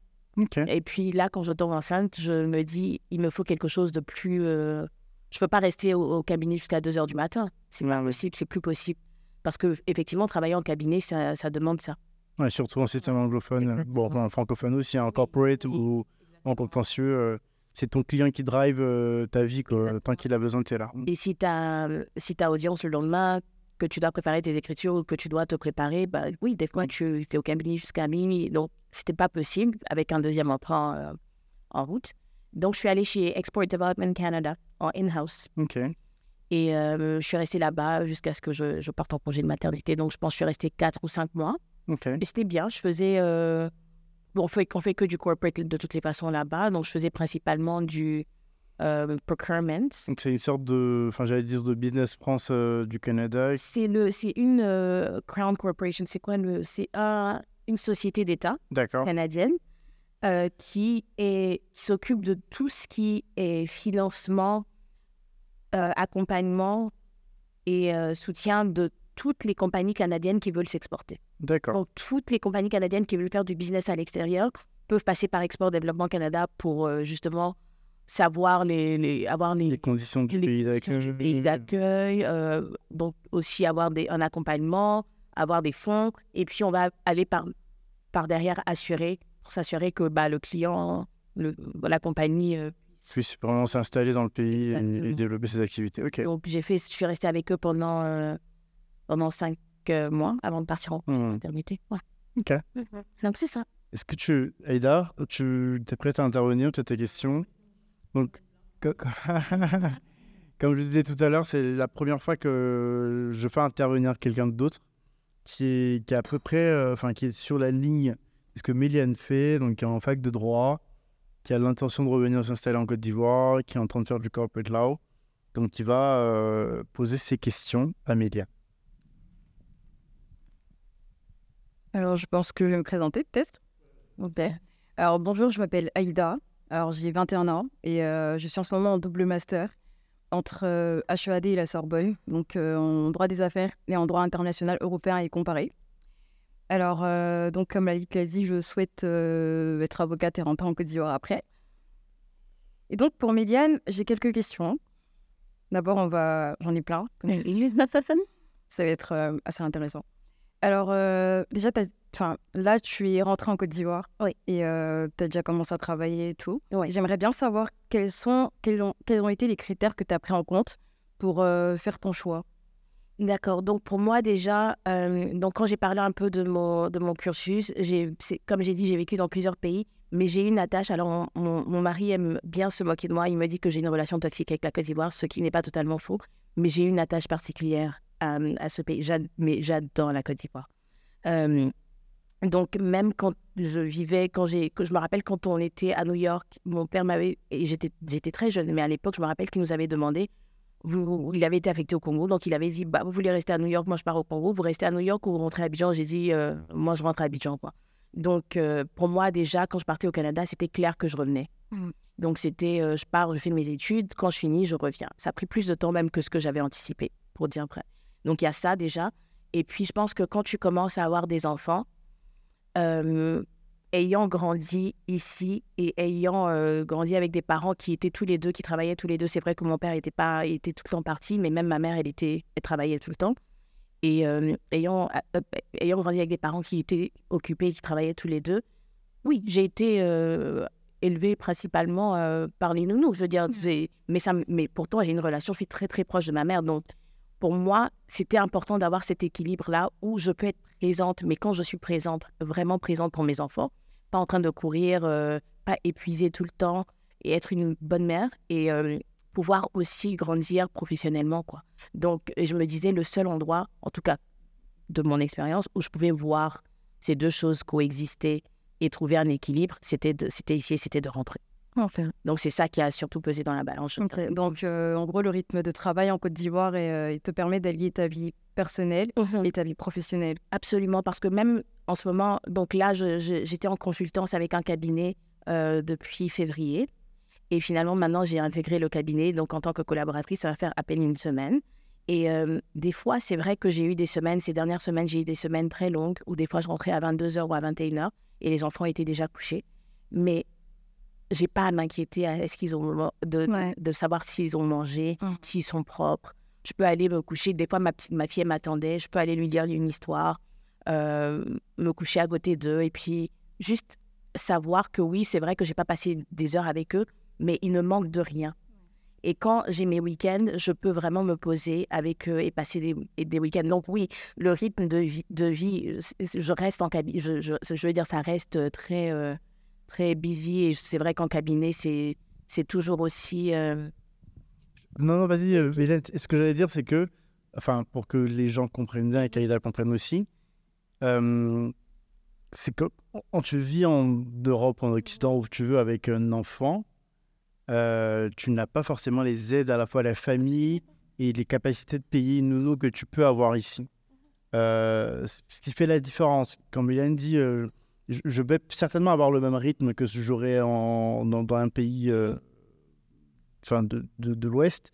Et puis là, quand je tombe enceinte, je me dis, il me faut quelque chose de plus. euh, Je peux pas rester au, au cabinet jusqu'à 2 heures du matin. C'est pas possible, c'est plus possible. Parce que, effectivement, travailler en cabinet, ça, ça demande ça. Ouais, surtout en système anglophone. Exactement. Bon, en francophone aussi, en corporate ou en contentieux. euh, c'est ton client qui drive euh, ta vie, quoi. Tant qu'il a besoin, tu es là. Et si tu as, si t'as audience le lendemain, que tu dois préparer tes écritures ou que tu dois te préparer, bah oui, des fois, tu es au cabinet jusqu'à minuit. Donc, c'était pas possible avec un deuxième emprunt euh, en route. Donc, je suis allée chez Export Development Canada en in-house. Ok. Et euh, je suis restée là-bas jusqu'à ce que je, je parte en congé de maternité. Donc, je pense que je suis restée 4 ou 5 mois. Ok. Et c'était bien. Je faisais. euh, bon, on fait, on fait que du corporate de toutes les façons là-bas. Donc, je faisais principalement du euh, procurement. Donc c'est une sorte de, enfin j'allais dire de Business France euh, du Canada. C'est le, c'est une euh, Crown Corporation. C'est quoi le, C'est un- une société d'État canadienne euh, qui est qui s'occupe de tout ce qui est financement, euh, accompagnement et euh, soutien de toutes les compagnies canadiennes qui veulent s'exporter. D'accord. Donc, toutes les compagnies canadiennes qui veulent faire du business à l'extérieur peuvent passer par Export Développement Canada pour justement savoir les, les- avoir les, Les conditions du les pays du pays d'accueil. d'accueil, donc aussi avoir des, un accompagnement, avoir des fonds, et puis on va aller par, par derrière assurer, pour s'assurer que bah, le client, le, la compagnie. euh, Puisse vraiment s'installer dans le pays et- développer ses activités. Ok. donc j'ai fait, je suis restée avec eux pendant, euh, pendant cinq euh, mois avant de partir en Hmm. maternité. Ouais. Ok. Donc c'est ça. Est-ce que tu, Aïda, tu es prête à intervenir? Tu as tes questions Donc, co- comme je disais tout à l'heure, c'est la première fois que je fais intervenir quelqu'un d'autre qui est, qui est à peu près, euh, enfin, qui est sur la ligne de ce que Méliane fait, donc qui est en fac de droit, qui a l'intention de revenir s'installer en Côte d'Ivoire, qui est en train de faire du corporate law, donc qui va euh, poser ses questions à Mélia. Alors, je pense que je vais me présenter, peut-être. Alors, bonjour, je m'appelle Aïda. Alors, j'ai 21 ans et euh, je suis en ce moment en double master entre euh, HEAD et la Sorbonne, donc euh, en droit des affaires et en droit international européen et comparé. Alors, euh, donc, comme l'a dit, je souhaite euh, être avocate et rentrer en Côte d'Ivoire après. Et donc, pour Médiane, j'ai quelques questions. D'abord, on va... j'en ai plein. Ça va être euh, assez intéressant. Alors, euh, déjà, t'as- enfin, là, tu es rentré en Côte d'Ivoire. Oui. Et tu as déjà commencé à travailler et tout. Oui. J'aimerais bien savoir quels, sont, quels, ont, quels ont été les critères que tu as pris en compte pour euh, faire ton choix. D'accord. Donc pour moi déjà, euh, donc quand j'ai parlé un peu de mon, de mon cursus, comme j'ai dit, j'ai vécu dans plusieurs pays, mais j'ai eu une attache. Alors mon, mon- mari aime bien se moquer de moi. Il me dit que j'ai une relation toxique avec la Côte d'Ivoire, ce qui n'est pas totalement faux. Mais j'ai une attache particulière à, à ce pays. J'ad- mais j'adore la Côte d'Ivoire. Euh, donc même quand je vivais, quand j'ai, je me rappelle quand on était à New York, mon père m'avait, et j'étais, j'étais très jeune, mais à l'époque je me rappelle qu'il nous avait demandé vous- il avait été affecté au Congo, donc il avait dit bah, Vous voulez rester à New York, moi je pars au Congo, vous restez à New York ou vous rentrez à Abidjan? J'ai dit euh, Moi je rentre à Abidjan. Quoi. Donc euh, pour moi, déjà, quand je partais au Canada, c'était clair que je revenais. Mm. Donc c'était euh, Je pars, je fais mes études, quand je finis, je reviens. Ça a pris plus de temps même que ce que j'avais anticipé, pour dire vrai. Donc il y a ça déjà. Et puis je pense que quand tu commences à avoir des enfants, euh, ayant grandi ici et ayant euh, grandi avec des parents qui étaient tous les deux, qui travaillaient tous les deux, c'est vrai que mon père était pas, il était tout le temps parti, mais même ma mère, elle était, elle travaillait tout le temps. Et euh, ayant, euh, ayant grandi avec des parents qui étaient occupés, qui travaillaient tous les deux, oui, j'ai été élevée principalement par les nounous. Je veux dire, c'est- mais, ça, mais pourtant, j'ai une relation, je suis très très proche de ma mère. Donc, pour moi, c'était important d'avoir cet équilibre-là où je peux être présente, mais quand je suis présente, vraiment présente pour mes enfants, pas en train de courir, euh, pas épuisée tout le temps, et être une bonne mère et euh, pouvoir aussi grandir professionnellement. Quoi. Donc, je me disais, le seul endroit, en tout cas de mon expérience, où je pouvais voir ces deux choses coexister et trouver un équilibre, c'était ici et c'était de rentrer. Enfin. Donc, c'est ça qui a surtout pesé dans la balance. Donc, euh, en gros, le rythme de travail en Côte d'Ivoire et, euh, il te permet d'allier ta vie personnelle Mhm. et ta vie professionnelle. Absolument, parce que même en ce moment, donc là, j'étais en consultance avec un cabinet euh, depuis février. Et finalement, maintenant, j'ai intégré le cabinet. Donc, en tant que collaboratrice, ça va faire à peine une semaine. Et euh, des fois, c'est vrai que j'ai eu des semaines, ces dernières semaines, j'ai eu des semaines très longues où des fois, je rentrais à 22h ou à 21h et les enfants étaient déjà couchés. Mais j'ai pas à m'inquiéter est-ce qu'ils ont de, de- Ouais. de savoir s'ils ont mangé, Mm. s'ils sont propres. Je peux aller me coucher. Des fois, ma, petite, ma fille m'attendait. Je peux aller lui lire une histoire, euh, me coucher à côté d'eux et puis juste savoir que oui, c'est vrai que j'ai pas passé des heures avec eux, mais ils ne manquent de rien. Et quand j'ai mes week-ends, je peux vraiment me poser avec eux et passer des, des week-ends. Donc oui, le rythme de vie, de vie euh, je reste en cabinet. Je, je, je veux dire, ça reste très, euh, très busy. Et c'est vrai qu'en cabinet, c'est, c'est toujours aussi... euh, Non, non, vas-y, euh, Hélène, ce que j'allais dire, c'est que, enfin, pour que les gens comprennent bien et qu'Aïda comprenne aussi, euh, c'est que quand tu vis en Europe, en Occident, où tu veux, avec un enfant, euh, tu n'as pas forcément les aides à la fois à la famille et les capacités de payer une nounou que tu peux avoir ici. Ce qui fait la différence. Comme Hélène dit, je, vais certainement avoir le même rythme que j'aurais dans, dans un pays euh, enfin, de, de, de l'Ouest,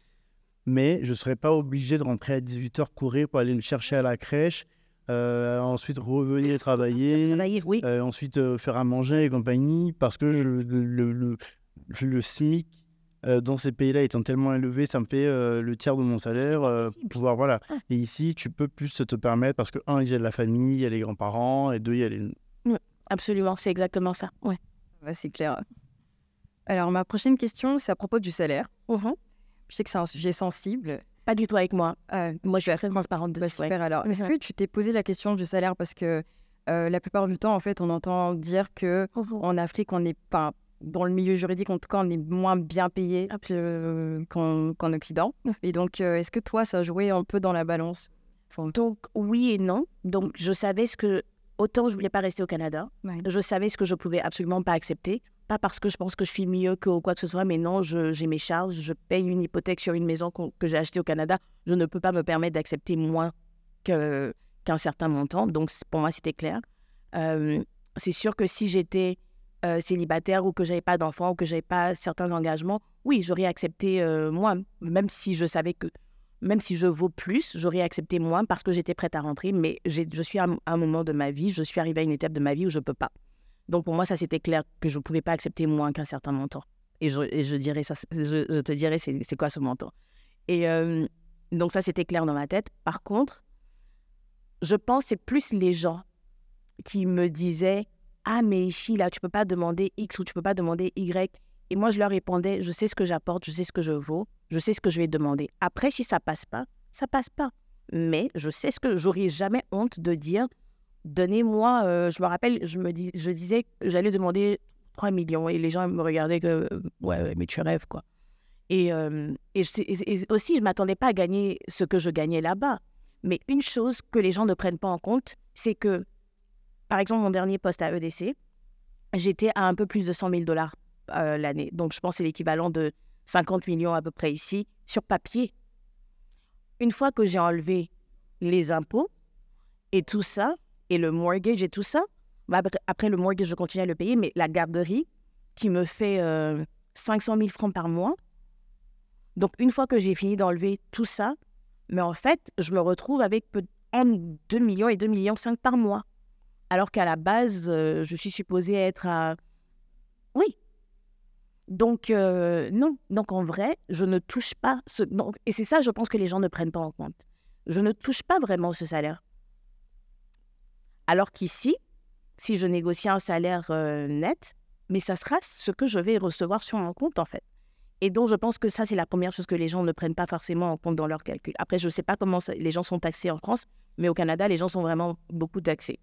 mais je ne serais pas obligé de rentrer à 18h courir pour aller le chercher à la crèche, euh, ensuite revenir travailler, Travailler, oui. euh, ensuite faire à manger et compagnie, parce que je- le, le, le, SMIC dans ces pays-là étant tellement élevé, ça me fait le tiers de mon salaire pouvoir, voilà. Ah. Et ici, tu peux plus te permettre, parce que, un, il y a de la famille, il y a les grands-parents, et deux, il y a les... Absolument, c'est exactement ça. Ouais. C'est clair. Alors, ma prochaine question, c'est à propos du salaire. Mhm. Je sais que c'est un sujet sensible. Pas du tout avec moi. Euh, Moi, je suis super. très transparente Bah, dessus. ouais. super. Alors, est-ce Mhm. que tu t'es posé la question du salaire? Parce que euh, la plupart du temps, en fait, on entend dire que Mhm. en Afrique, on n'est pas dans le milieu juridique, en tout cas, on est moins bien payé que- qu'en Occident. Et donc, euh, est-ce que toi, ça a joué un peu dans la balance? Donc, oui et non. Donc, je savais ce que. Autant je voulais pas rester au Canada, Ouais. je savais ce que je pouvais absolument pas accepter. Pas parce que je pense que je suis mieux que ou quoi que ce soit, mais non, j'ai mes charges, je paye une hypothèque sur une maison que j'ai achetée au Canada. Je ne peux pas me permettre d'accepter moins qu'un certain montant. Donc, pour moi, c'était clair. Euh, c'est sûr que si j'étais euh, célibataire ou que j'avais pas d'enfant ou que j'avais pas certains engagements, oui, j'aurais accepté euh, moins, même si je savais que même si je vaux plus, j'aurais accepté moins parce que j'étais prête à rentrer. Mais je suis à un- moment de ma vie, je suis arrivée à une étape de ma vie où je peux pas. Donc pour moi, ça c'était clair que je ne pouvais pas accepter moins qu'un certain montant. Et je, dirais ça, je, te dirais c'est quoi ce montant? Et donc ça c'était clair dans ma tête. Par contre, je pense c'est plus les gens qui me disaient ah mais ici là tu peux pas demander X ou tu peux pas demander Y. Et moi je leur répondais je sais ce que j'apporte, je sais ce que je vaux, je sais ce que je vais demander. Après si ça passe pas, ça passe pas. Mais je sais ce que j'aurais jamais honte de dire donnez-moi, euh, je me rappelle, je me dis, je disais j'allais demander 3 millions et les gens me regardaient que, euh, ouais, mais tu rêves, quoi. Et, euh, je et- aussi, je m'attendais pas à gagner ce que je gagnais là-bas. Mais une chose que les gens ne prennent pas en compte, c'est que, par exemple, mon dernier poste à EDC, j'étais à un peu plus de 100 000 dollars euh, l'année. Donc, je pense que c'est l'équivalent de 50 millions à peu près ici, sur papier. Une fois que j'ai enlevé les impôts et tout ça, et le mortgage et tout ça. Bah, après- le mortgage, je continue à le payer, mais la garderie qui me fait euh, 500 000 francs par mois. Donc, une fois que j'ai fini d'enlever tout ça, mais en fait, je me retrouve avec entre 2 millions et 2 millions 5 par mois. Alors qu'à la base, euh, je suis supposée être à... Oui. Donc, euh, non. Donc, en vrai, je ne touche pas ce... non. Et c'est ça, je pense que les gens ne prennent pas en compte. Je ne touche pas vraiment ce salaire. Alors qu'ici, si je négocie un salaire euh, net, mais ça sera ce que je vais recevoir sur mon compte, en fait. Et donc, je pense que ça, c'est la première chose que les gens ne prennent pas forcément en compte dans leur calcul. Après, je ne sais pas comment ça- les gens sont taxés en France, mais au Canada, les gens sont vraiment beaucoup taxés.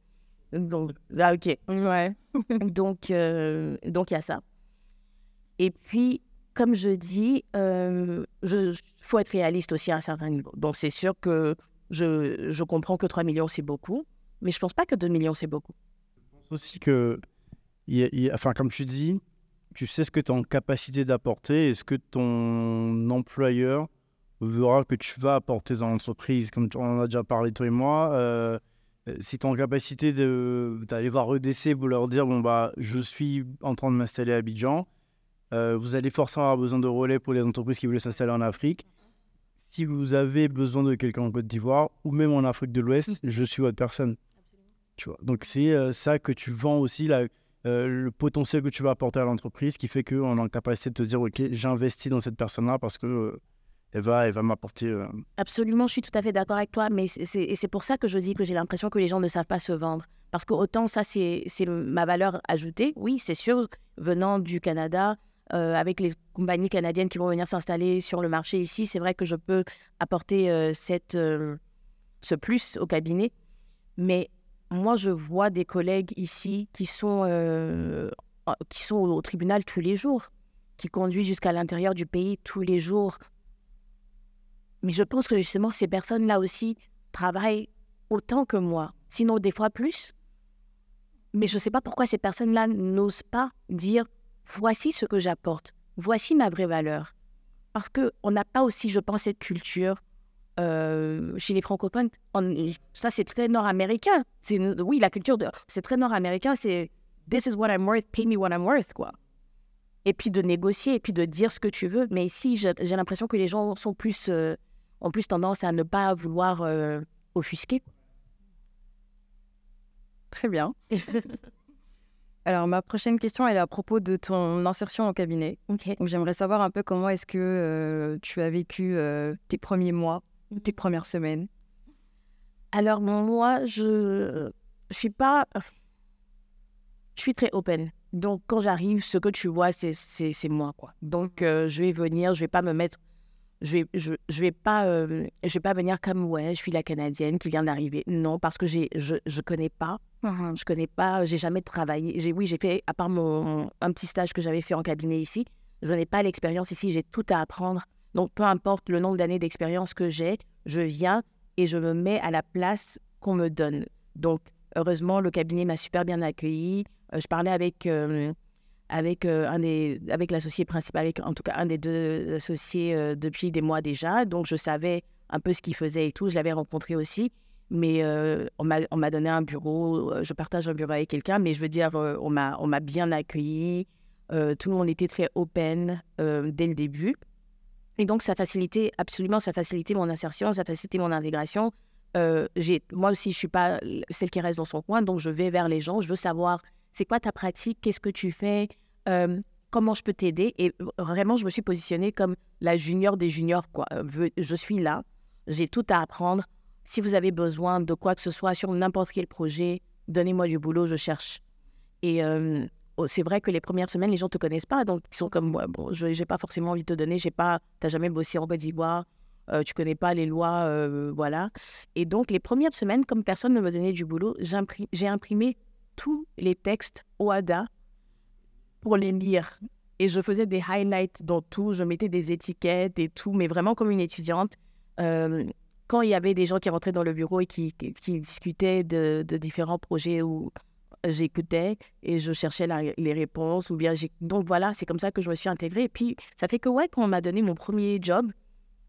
Donc, là, OK. Ouais. Donc, euh, donc il y a ça. Et puis, comme je dis, il faut être réaliste aussi à un certain niveau. Donc, c'est sûr que je, je comprends que 3 millions, c'est beaucoup, mais je pense pas que 2 millions, c'est beaucoup. Je pense aussi que, enfin, comme tu dis, tu sais ce que tu es en capacité d'apporter et ce que ton employeur verra que tu vas apporter dans l'entreprise. Comme on en a déjà parlé, toi et moi, euh, euh, si tu es en capacité d'aller voir EDC pour leur dire bon, bah, je suis en train de m'installer à Abidjan, euh, vous allez forcément avoir besoin de relais pour les entreprises qui veulent s'installer en Afrique. Si vous avez besoin de quelqu'un en Côte d'Ivoire ou même en Afrique de l'Ouest, je suis votre personne. Tu vois. Donc c'est euh, ça que tu vends aussi, la- euh, le potentiel que tu vas apporter à l'entreprise qui fait qu'on est en capacité de te dire, OK, j'investis dans cette personne-là parce que elle va, elle va m'apporter... Absolument, je suis tout à fait d'accord avec toi, mais c'est- pour ça que je dis que j'ai l'impression que les gens ne savent pas se vendre. Parce que autant ça, c'est ma valeur ajoutée, oui, c'est sûr, venant du Canada, euh, avec les compagnies canadiennes qui vont venir s'installer sur le marché ici, c'est vrai que je peux apporter euh, euh, ce plus au cabinet. Mais moi, je vois des collègues ici qui sont, qui sont au tribunal tous les jours, qui conduisent jusqu'à l'intérieur du pays tous les jours Mais je pense que justement, ces personnes-là aussi travaillent autant que moi, sinon des fois plus. Mais je ne sais pas pourquoi ces personnes-là n'osent pas dire voici ce que j'apporte, voici ma vraie valeur. Parce qu'on n'a pas aussi, je pense, cette culture euh, chez les francophones. ça, c'est très nord-américain. Oui, la culture, de, c'est très nord-américain. C'est This is what I'm worth, pay me what I'm worth, quoi. Et puis de négocier, et puis de dire ce que tu veux. Mais ici, j'ai, l'impression que les gens sont plus, euh, ont plus tendance à ne pas vouloir euh, offusquer. Très bien. Alors, ma prochaine question, elle est à propos de ton insertion au cabinet. Donc, j'aimerais savoir un peu comment est-ce que euh, tu as vécu euh, tes premiers mois, tes premières semaines. Alors, moi, je je suis pas... Je suis très open. Donc, quand j'arrive, ce que tu vois, c'est moi, quoi. Donc, euh, je vais venir, je vais pas me mettre je vais, je, je, vais pas, je vais pas venir comme ouais, je suis la Canadienne qui vient d'arriver. Non, parce que j'ai, je, je connais pas, uh-huh. je connais pas, j'ai jamais travaillé. J'ai, oui, j'ai fait à part mon un petit stage que j'avais fait en cabinet ici, je n'ai pas l'expérience ici, j'ai tout à apprendre. Donc peu importe le nombre d'années d'expérience que j'ai, je viens et je me mets à la place qu'on me donne. Donc heureusement, le cabinet m'a super bien accueilli. Euh, je parlais avec euh, avec, euh, un des, avec l'associé principal, en tout cas un des deux associés depuis des mois déjà. Donc, je savais un peu ce qu'il faisait et tout. Je l'avais rencontré aussi. Mais euh, on m'a donné un bureau. Je partage un bureau avec quelqu'un. Mais je veux dire, on m'a bien accueilli. tout le monde était très open dès le début. Et donc, ça facilitait, absolument, ça facilitait mon insertion, ça facilitait mon intégration. moi aussi, je ne suis pas celle qui reste dans son coin. Donc, je vais vers les gens. Je veux savoir c'est quoi ta pratique, qu'est-ce que tu fais, comment je peux t'aider? Et vraiment, je me suis positionnée comme la junior des juniors. Quoi. Je suis là, j'ai tout à apprendre. Si vous avez besoin de quoi que ce soit sur n'importe quel projet, donnez-moi du boulot, je cherche. Et euh, oh, c'est vrai que les premières semaines, les gens ne te connaissent pas, donc ils sont comme moi. Bon, je n'ai pas forcément envie de te donner, tu n'as jamais bossé en Côte d'Ivoire, euh, tu connais pas les lois, voilà. Et donc, les premières semaines, comme personne ne me donnait du boulot, j'ai imprimé tous les textes OADA pour les lire. Et je faisais des highlights dans tout, je mettais des étiquettes et tout, mais vraiment comme une étudiante. Euh, quand il y avait des gens qui rentraient dans le bureau et qui, discutaient de, différents projets où j'écoutais et je cherchais les réponses ou bien donc voilà c'est comme ça que je me suis intégrée et puis ça fait que ouais quand on m'a donné mon premier job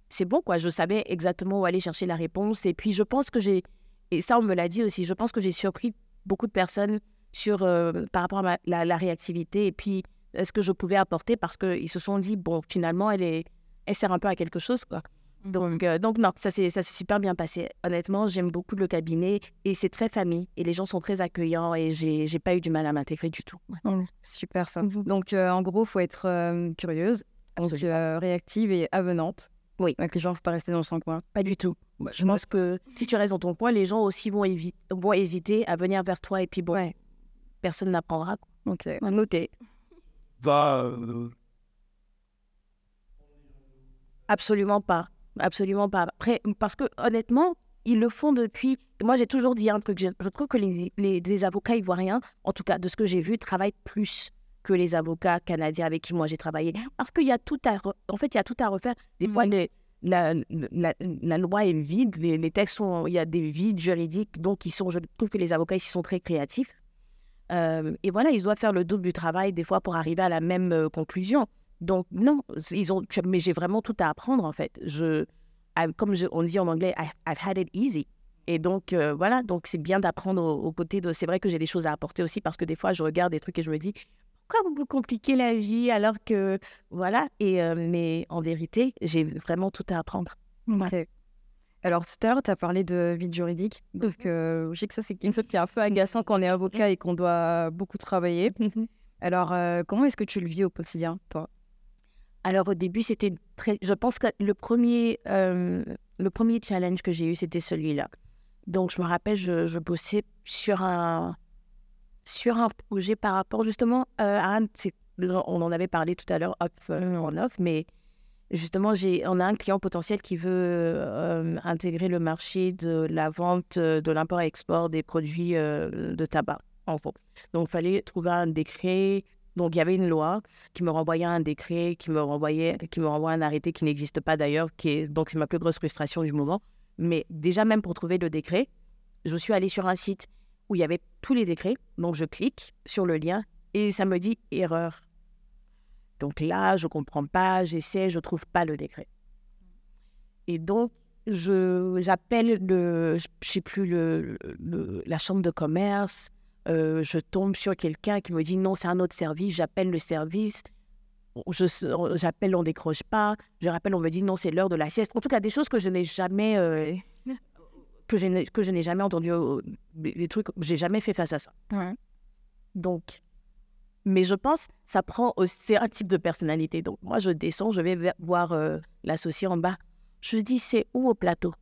c'est bon quoi je savais exactement où aller chercher la réponse et puis je pense que j'ai et ça on me l'a dit aussi je pense que j'ai surpris beaucoup de personnes sur, euh, par rapport à la, réactivité et puis ce que je pouvais apporter parce qu'ils se sont dit, bon, finalement, elle, est, elle sert un peu à quelque chose. Quoi. Donc, euh, donc non, ça s'est super bien passé. Honnêtement, j'aime beaucoup le cabinet et c'est très famille et les gens sont très accueillants et j'ai pas eu du mal à m'intégrer du tout. Mmh, super ça. Mmh. Donc, euh, en gros, il faut être curieuse, réactive et avenante. Oui. Avec les gens, ne faut pas rester dans son coin. Pas du tout. Bah, je pense que si tu restes dans ton coin, les gens aussi vont, vont hésiter à venir vers toi et puis bon, personne n'apprendra. Ok, à noter. Va. Euh, Absolument pas. Absolument pas. Après, parce que honnêtement, ils le font depuis. Moi, j'ai toujours dit un truc. Je, trouve que les, les, avocats ivoiriens, en tout cas de ce que j'ai vu, travaillent plus que les avocats canadiens avec qui moi j'ai travaillé. Parce qu'il y a tout à, en fait, il y a tout à refaire. Des fois, mm. la, la, loi est vide, les, textes sont, il y a des vides juridiques, donc ils sont, je trouve que les avocats ici sont très créatifs. Euh, et voilà, ils doivent faire le double du travail des fois pour arriver à la même euh, conclusion. Donc non, ils ont, mais j'ai vraiment tout à apprendre en fait. Je, comme on dit en anglais, I've had it easy. Et donc euh, voilà, donc c'est bien d'apprendre aux, côtés de. C'est vrai que j'ai des choses à apporter aussi parce que des fois je regarde des trucs et je me dis pourquoi vous compliquez la vie alors que voilà. Et mais en vérité, j'ai vraiment tout à apprendre. Alors, tout à l'heure, tu as parlé de vide juridique. Donc, mmh euh, je sais que ça, c'est quelque chose qui est un peu agaçant quand on est avocat et qu'on doit beaucoup travailler. Mmh Alors, euh, comment est-ce que tu le vis au quotidien, toi? Alors, au début, c'était très. Je pense que le premier, euh, le premier challenge que j'ai eu, c'était celui-là. Donc, je me rappelle, je, bossais sur un, sur un projet par rapport justement à un. On en avait parlé tout à l'heure, off, en off, mais Justement, on a un client potentiel qui veut euh, intégrer le marché de la vente, euh, de l'import-export des produits euh, de tabac, en gros. Donc, il fallait trouver un décret Donc, il y avait une loi qui me renvoyait un décret, qui me renvoyait, qui me un arrêté qui n'existe pas d'ailleurs, qui est donc c'est ma plus grosse frustration du moment. Mais déjà, même pour trouver le décret, je suis allée sur un site où il y avait tous les décrets. Donc, je clique sur le lien et ça me dit erreur. Donc là, je comprends pas, j'essaie, je trouve pas le décret. Et donc, je j'appelle le, je sais plus le- la chambre de commerce. Euh, je tombe sur quelqu'un qui me dit non, c'est un autre service. J'appelle le service. J'appelle, on décroche pas. Je rappelle, on me dit non, c'est l'heure de la sieste. En tout cas, des choses que je n'ai jamais, euh, que je n'ai que je n'ai jamais entendu. euh, trucs, j'ai jamais fait face à ça. Ouais. Donc, mais je pense ça prend aussi un type de personnalité. Donc, moi, je descends, je vais voir euh, l'associé en bas. Je dis, c'est où au plateau?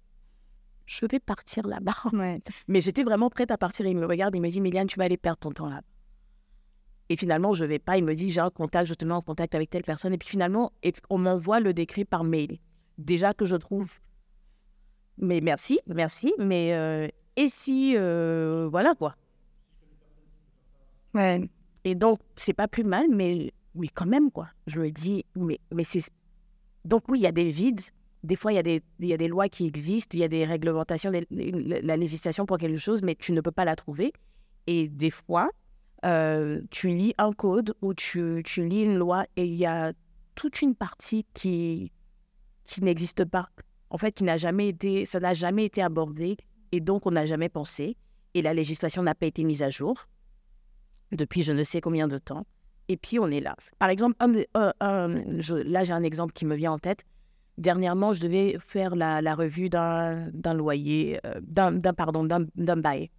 Je vais partir là-bas. Ouais. Mais j'étais vraiment prête à partir. Il me regarde, il me dit, Méliane, tu vas aller perdre ton temps là. Et finalement, je vais pas. Il me dit, j'ai un contact, je te mets en contact avec telle personne. Et puis finalement, on m'envoie le décret par mail. Déjà que je trouve. Mais merci, merci. Mais euh, et si, euh, voilà quoi. Ouais. Et donc, c'est pas plus mal, mais oui, quand même, quoi. Je me dis, mais, mais c'est. Donc, oui, il y a des vides. Des fois, il y, a des, lois qui existent, il y a des réglementations, la la législation pour quelque chose, mais tu ne peux pas la trouver. Et des fois, euh, tu lis un code ou tu, lis une loi et il y a toute une partie qui, n'existe pas. En fait, qui n'a jamais été, ça n'a jamais été abordé et donc on n'a jamais pensé. Et la législation n'a pas été mise à jour depuis je ne sais combien de temps. Et puis on est là. Par exemple, je- là j'ai un exemple qui me vient en tête. Dernièrement, je devais faire la, revue d'un loyer, euh, d'un pardon, d'un bail.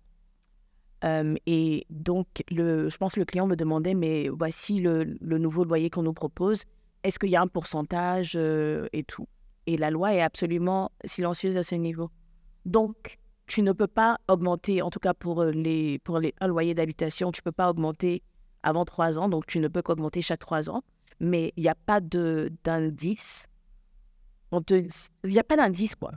Euh, et donc, je pense que le client me demandait, mais voici le, nouveau loyer qu'on nous propose. Est-ce qu'il y a un pourcentage euh, et tout? Et la loi est absolument silencieuse à ce niveau. Donc, tu ne peux pas augmenter, en tout cas pour, les, pour les, un loyer d'habitation, tu ne peux pas augmenter avant trois ans, donc tu ne peux qu'augmenter chaque trois ans. Mais il n'y a pas d'indice. Il n'y a pas d'indice, quoi.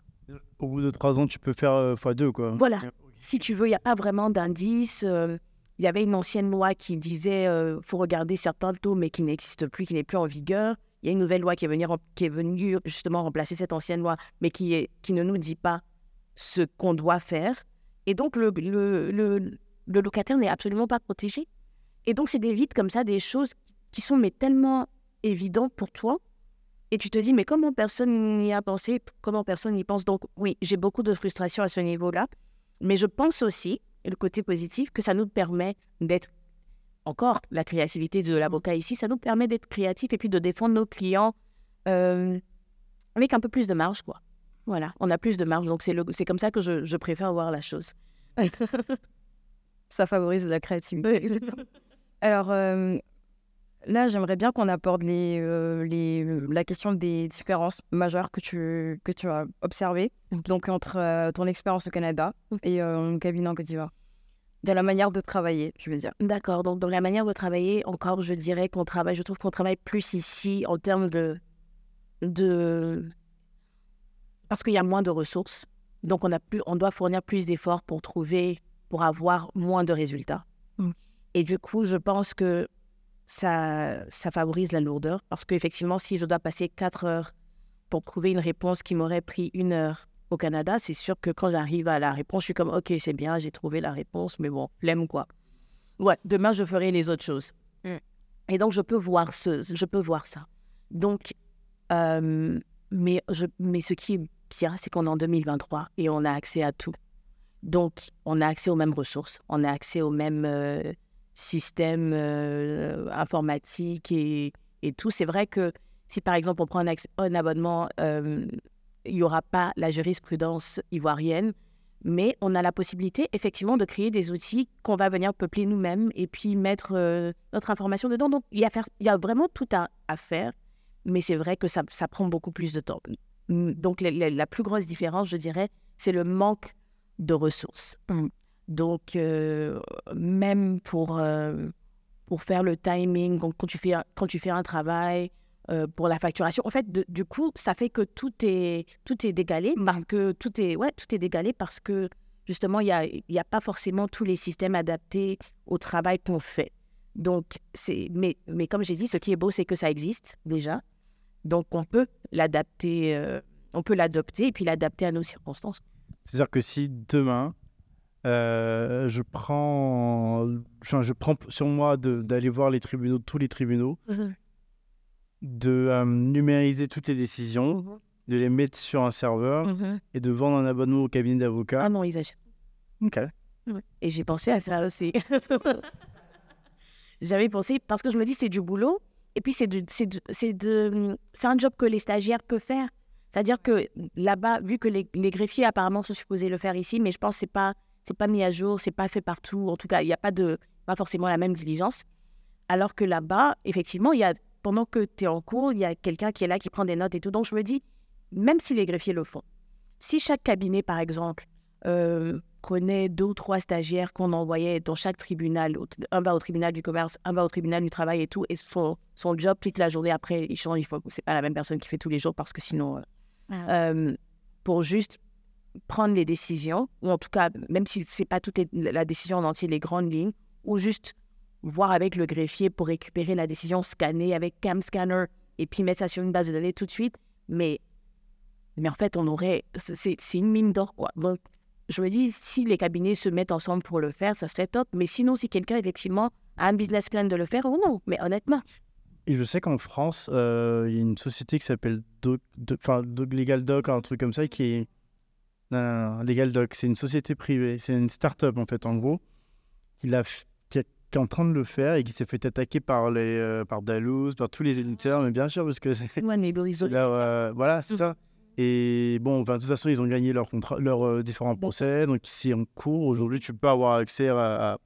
Au bout de trois ans, tu peux faire euh, x2, quoi. Voilà. Si tu veux, il n'y a pas vraiment d'indice. euh, Il y avait une ancienne loi qui disait euh, faut regarder certains taux, mais qui n'existe plus, qui n'est plus en vigueur. Il y a une nouvelle loi qui est venue, qui est venue justement remplacer cette ancienne loi, mais qui, est, qui ne nous dit pas ce qu'on doit faire. Et donc, le, le, le, le locataire n'est absolument pas protégé. Et donc, c'est des vides comme ça, des choses qui sont mais tellement évidentes pour toi. Et tu te dis, mais comment personne n'y a pensé? Comment personne n'y pense? Donc, oui, j'ai beaucoup de frustration à ce niveau-là. Mais je pense aussi, et le côté positif, que ça nous permet d'être, encore la créativité de l'avocat ici, ça nous permet d'être créatifs et puis de défendre nos clients euh, avec un peu plus de marge, quoi. Voilà, on a plus de marge. Donc, c'est comme ça que je, je préfère voir la chose. Ça favorise la créativité. Alors euh, là, j'aimerais bien qu'on aborde les, euh, les, la question des différences majeures que tu, que tu as observées donc entre euh, ton expérience au Canada et euh, mon cabinet en Côte d'Ivoire. Dans la manière de travailler, je veux dire. D'accord. Donc, dans la manière de travailler, encore, je dirais qu'on travaille, je trouve qu'on travaille plus ici en termes de. de... Parce qu'il y a moins de ressources. Donc, on, a plus, on doit fournir plus d'efforts pour trouver, pour avoir moins de résultats. Mm. Et du coup, je pense que ça, ça favorise la lourdeur. Parce qu'effectivement, si je dois passer quatre heures pour trouver une réponse qui m'aurait pris une heure au Canada, c'est sûr que quand j'arrive à la réponse, je suis comme, OK, c'est bien, j'ai trouvé la réponse, mais bon, flemme quoi. Ouais, demain, je ferai les autres choses. Mm. Et donc, je peux voir, ce, je peux voir ça. Donc, euh, mais, je, mais ce qui est bien, c'est qu'on est en 2023 et on a accès à tout. Donc, on a accès aux mêmes ressources, on a accès aux mêmes euh, systèmes euh, informatiques et, et tout. C'est vrai que si, par exemple, on prend un, abonnement, euh, il n'y aura pas la jurisprudence ivoirienne, mais on a la possibilité, effectivement, de créer des outils qu'on va venir peupler nous-mêmes et puis mettre euh, notre information dedans. Donc, il y a, y a vraiment tout à, faire, mais c'est vrai que ça, ça prend beaucoup plus de temps. Donc, la, plus grosse différence, je dirais, c'est le manque de ressources. Mm. Donc, euh, même pour, euh, pour faire le timing, quand tu fais, quand tu fais un travail, euh, pour la facturation. En fait, du coup, ça fait que tout est, tout est dégalé parce que tout est, ouais, tout est dégalé parce que justement, il n'y a, a pas forcément tous les systèmes adaptés au travail qu'on fait. Donc, c'est, mais, mais comme j'ai dit, ce qui est beau, c'est que ça existe déjà. Donc, on peut l'adapter, on peut l'adopter et puis l'adapter à nos circonstances. C'est-à-dire que si demain, euh, je, prends, enfin, je prends sur moi d'aller voir les tribunaux, tous les tribunaux, de euh, numériser toutes les décisions, de les mettre sur un serveur et de vendre un abonnement au cabinet d'avocats. Ah non, ils achètent. Ok. Et j'ai pensé à ça aussi. J'avais pensé parce que je me dis c'est du boulot et puis c'est c'est c'est de c'est un job que les stagiaires peuvent faire. C'est-à-dire que là-bas, vu que les, les greffiers apparemment sont supposés le faire ici, mais je pense que c'est pas c'est pas mis à jour, c'est pas fait partout. En tout cas, il n'y a pas de pas forcément la même diligence. Alors que là-bas, effectivement, il y a pendant que tu es en cours, il y a quelqu'un qui est là qui prend des notes et tout. Donc je me dis même si les greffiers le font, si chaque cabinet par exemple euh, prenait deux ou trois stagiaires qu'on envoyait dans chaque tribunal. Un va au tribunal du commerce, un va au tribunal du travail et tout. Et son, son job, toute la journée après, il change. Il faut, c'est pas la même personne qui fait tous les jours parce que sinon, euh, euh, pour juste prendre les décisions, ou en tout cas, même si c'est pas toute la décision en entier, les grandes lignes, ou juste voir avec le greffier pour récupérer la décision, scanner avec Cam Scanner et puis mettre ça sur une base de données tout de suite. Mais, mais en fait, on aurait. c'est- une mine d'or, quoi. Donc, je me dis, si les cabinets se mettent ensemble pour le faire, ça serait top. Mais sinon, si quelqu'un, effectivement, a un business plan de le faire, ou non. Mais honnêtement, Et je sais qu'en France, euh, il y a une société qui s'appelle Doc- enfin, Doc Legal Doc, un truc comme ça, qui est. Non, non, non, Legal Doc, c'est une société privée, c'est une start-up en fait, en gros, qui, est- en train de le faire et qui s'est fait attaquer par, les, euh, par Dalloz, par tous les éditeurs, mais bien sûr, parce que c'est. Là, euh, voilà, c'est ça. Et bon, enfin, de toute façon, ils ont gagné leurs euh, différents procès. Donc, c'est en cours. Aujourd'hui, tu peux avoir accès à, à-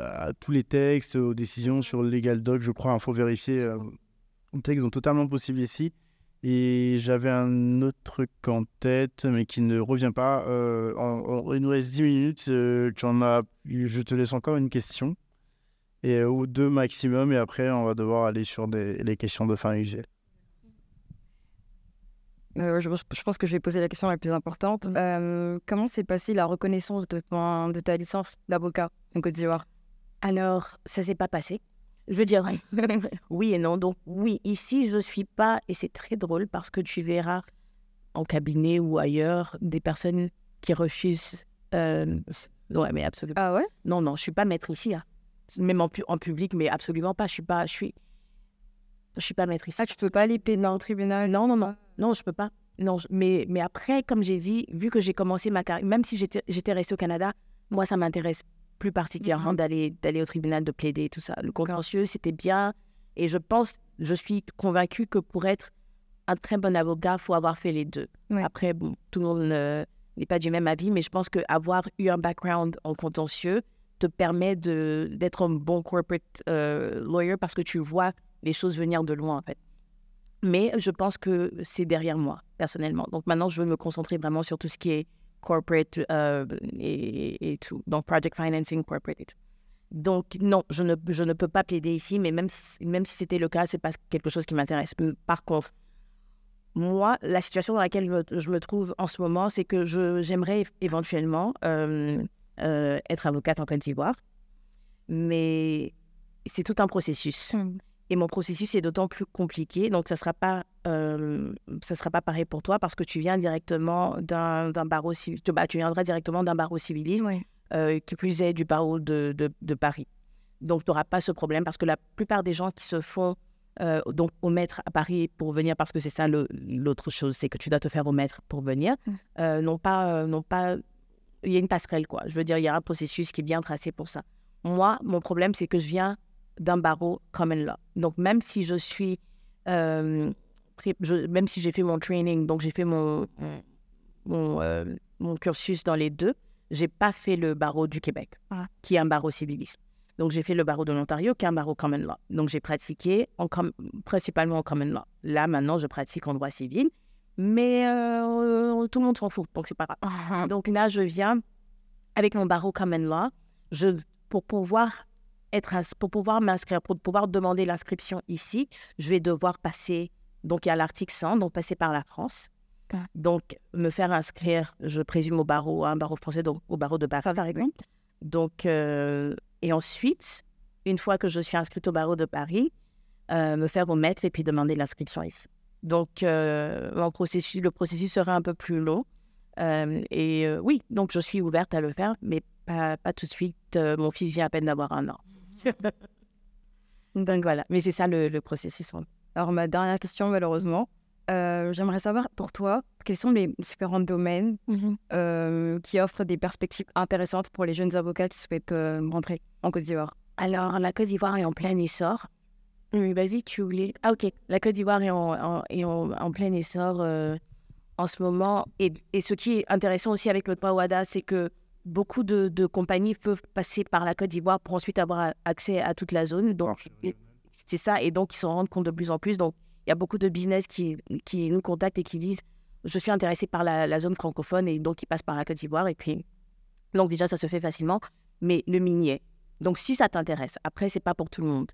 à tous les textes, aux décisions sur le Legal Doc, je crois. Il faut vérifier. Euh, les textes sont totalement possibles ici. Et j'avais un autre truc en tête, mais qui ne revient pas. Euh, en- en- il nous reste 10 minutes. euh, tu en as, je te laisse encore une question. Et, euh, ou deux maximum. Et après, on va devoir aller sur des, les questions de fin usuelle. Euh, je, je pense que je vais poser la question la plus importante. Mm. Euh, comment s'est passée la reconnaissance de, ton- de ta licence d'avocat en Côte d'Ivoire Alors, ça s'est pas passé. Je veux dire, oui et non. Donc, oui, ici, je suis pas, et c'est très drôle parce que tu verras en cabinet ou ailleurs des personnes qui refusent. Euh, ouais, mais absolument. Ah ouais? Non, non, je suis pas maître ici. hein. Même en, pu- en public, mais absolument pas. Je suis pas, je suis, je suis pas maître ici. Ah, tu peux pas aller plaider dans le tribunal? Non, non, non, non, je peux pas. Non, je- mais, mais après, comme j'ai dit, vu que j'ai commencé ma carrière, même si j'étais j'étais restée au Canada, moi, ça m'intéresse plus particulièrement Mhm. d'aller d'aller au tribunal, de plaider tout ça. Le contentieux, c'était bien. Et je pense, je suis convaincue que pour être un très bon avocat, il faut avoir fait les deux. Ouais. Après, bon, tout le monde ne- n'est pas du même avis, mais je pense qu'avoir eu un background en contentieux te permet d'être un bon corporate euh, lawyer parce que tu vois les choses venir de loin, en fait. Mais je pense que c'est derrière moi, personnellement. Donc maintenant, je veux me concentrer vraiment sur tout ce qui est corporate euh, et, et tout. Donc, project financing, corporate. Donc, non, je ne, je ne peux pas plaider ici, mais même si, même si c'était le cas, c'est pas quelque chose qui m'intéresse. Par contre, moi, la situation dans laquelle je me, trouve en ce moment, c'est que j'aimerais éventuellement euh, euh, être avocate en Côte d'Ivoire. Mais c'est tout un processus. Et mon processus est d'autant plus compliqué, donc ça ne sera, pas, euh, ça sera pas pareil pour toi parce que tu viens directement d'un barreau civil, bah, tu viendras directement d'un barreau civiliste, euh, qui plus est du barreau de, de, de Paris. Donc tu n'auras pas ce problème parce que la plupart des gens qui se font euh, donc au maître à Paris pour venir, parce que c'est ça l'autre chose, c'est que tu dois te faire au maître pour venir, Mm. euh, n'ont pas, euh, n'ont pas, il y a une passerelle quoi. Je veux dire, il y a un processus qui est bien tracé pour ça. Moi, mon problème, c'est que je viens d'un barreau common law. Donc, même si je suis, euh, je- même si j'ai fait mon training, donc j'ai fait mon, mon, euh, mon cursus dans les deux, j'ai pas fait le barreau du Québec, Ah. qui est un barreau civiliste. Donc, j'ai fait le barreau de l'Ontario, qui est un barreau common law. Donc, j'ai pratiqué en com- principalement en common law. Là, maintenant, je pratique en droit civil, mais euh, tout le monde s'en fout, donc c'est pas grave. Donc là, je viens avec mon barreau common law, je, pour pouvoir être pour pouvoir m'inscrire, pour pouvoir demander l'inscription ici, je vais devoir passer, donc il y a l'article 100, donc passer par la France. Donc, me faire inscrire, je présume au barreau, à un barreau français, donc au barreau de Paris, par exemple. Donc, euh, et ensuite, une fois que je suis inscrite au barreau de Paris, euh, me faire remettre et puis demander l'inscription ici. Donc, euh, mon processus, le processus sera un peu plus long. Et oui, donc je suis ouverte à le faire, mais pas, pas tout de suite. Mon fils vient à peine d'avoir un an. donc voilà, mais c'est ça le, le processus. Alors, ma dernière question, malheureusement, euh, j'aimerais savoir pour toi, quels sont les différents domaines euh, qui offrent des perspectives intéressantes pour les jeunes avocats qui souhaitent euh, rentrer en Côte d'Ivoire? Alors, la Côte d'Ivoire est en plein essor. Oui, vas-y, tu voulais. Ah, ok. La Côte d'Ivoire est en, en- est en, en plein essor en ce moment. Et, et ce qui est intéressant aussi avec le PAWADA, c'est que beaucoup de, de compagnies peuvent passer par la Côte d'Ivoire pour ensuite avoir accès à toute la zone. Donc, c'est ça. Et donc, ils s'en rendent compte de plus en plus. Donc, il y a beaucoup de business qui, qui nous contactent et qui disent Je suis intéressé par la, la zone francophone et donc ils passent par la Côte d'Ivoire. Et puis, donc, déjà, ça se fait facilement. Mais le minier. Donc, si ça t'intéresse, après, c'est pas pour tout le monde.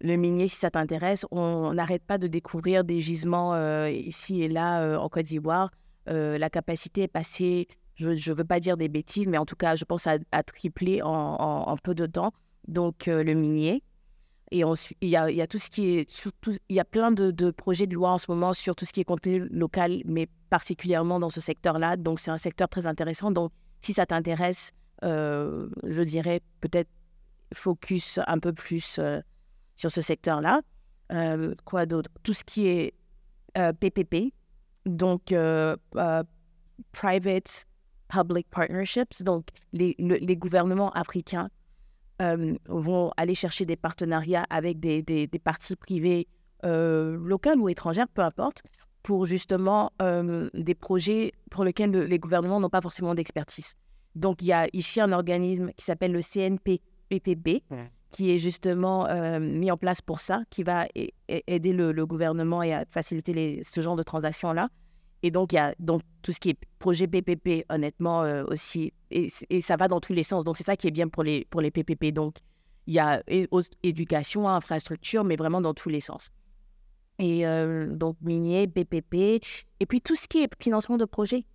Le minier, si ça t'intéresse, on n'arrête pas de découvrir des gisements euh, ici et là euh, en Côte d'Ivoire. Euh, la capacité est passée, je ne veux pas dire des bêtises, mais en tout cas, je pense à, tripler en, peu de temps. Donc, euh, le minier. Et il y a, tout ce qui est. il y a plein de, projets de loi en ce moment sur tout ce qui est contenu local, mais particulièrement dans ce secteur-là. Donc, c'est un secteur très intéressant. Donc, si ça t'intéresse, euh, je dirais peut-être focus un peu plus euh, sur ce secteur-là. Quoi d'autre? Tout ce qui est PPP, donc Private Public Partnerships, donc les, le- les gouvernements africains euh, vont aller chercher des partenariats avec des, des, des parties privées euh, locales ou étrangères, peu importe, pour justement euh, des projets pour lesquels le- les gouvernements n'ont pas forcément d'expertise. Donc, il y a ici un organisme qui s'appelle le Ouais. qui est justement mis en place pour ça, qui va aider le, le gouvernement et à faciliter les, ce genre de transactions-là. Et donc, il y a donc, tout ce qui est projet PPP, honnêtement, euh, aussi. Et, et ça va dans tous les sens. Donc, c'est ça qui est bien pour les, pour les PPP. Donc, il y a éducation, infrastructure, mais vraiment dans tous les sens. Et euh, donc, minier, PPP. Et puis, tout ce qui est financement de projet.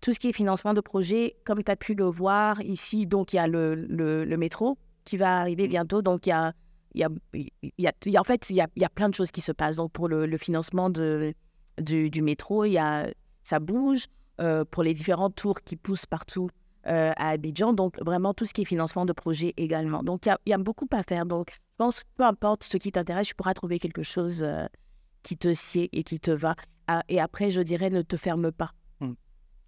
Tout ce qui est financement de projet, comme tu as pu le voir ici, donc il y a le, le, le métro qui va arriver bientôt. Donc, il y a, il y a, il y a, il y a- en fait, il y a, il y a plein de choses qui se passent. Donc, pour le, le financement de, du, du métro, il y a, ça bouge euh, pour les différents tours qui poussent partout euh, à Abidjan. Donc, vraiment, tout ce qui est financement de projet également. Donc, il y a, il y a beaucoup à faire. Donc, je pense que peu importe ce qui t'intéresse, tu pourras trouver quelque chose euh, qui te sied et qui te va. Ah, et après, je dirais, ne te ferme pas. Mm.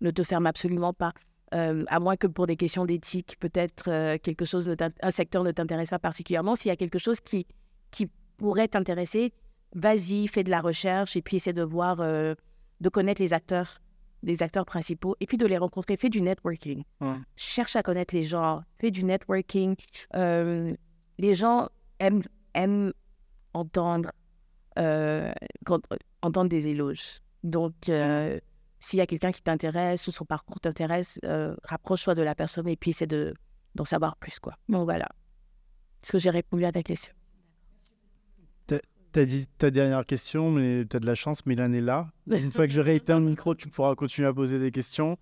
Ne te ferme absolument pas. À moins que pour des questions d'éthique, peut-être quelque chose, un secteur ne t'intéresse pas particulièrement. S'il y a quelque chose qui, qui pourrait t'intéresser, vas-y, fais de la recherche et puis essaie de voir, euh, de connaître les acteurs, les acteurs principaux et puis de les rencontrer. Fais du networking. Ouais. Cherche à connaître les gens. Fais du networking. Euh, les gens aiment, aiment entendre, euh, quand- entendre des éloges. Donc, euh, s'il y a quelqu'un qui t'intéresse ou son parcours t'intéresse, rapproche-toi de la personne et puis essaie de, d'en savoir plus. Quoi. Donc voilà. Est-ce que j'ai répondu à ta question? T'as dit ta dernière question, mais t'as de la chance, Milan est là. Une fois que j'aurai éteint le micro, tu pourras continuer à poser des questions.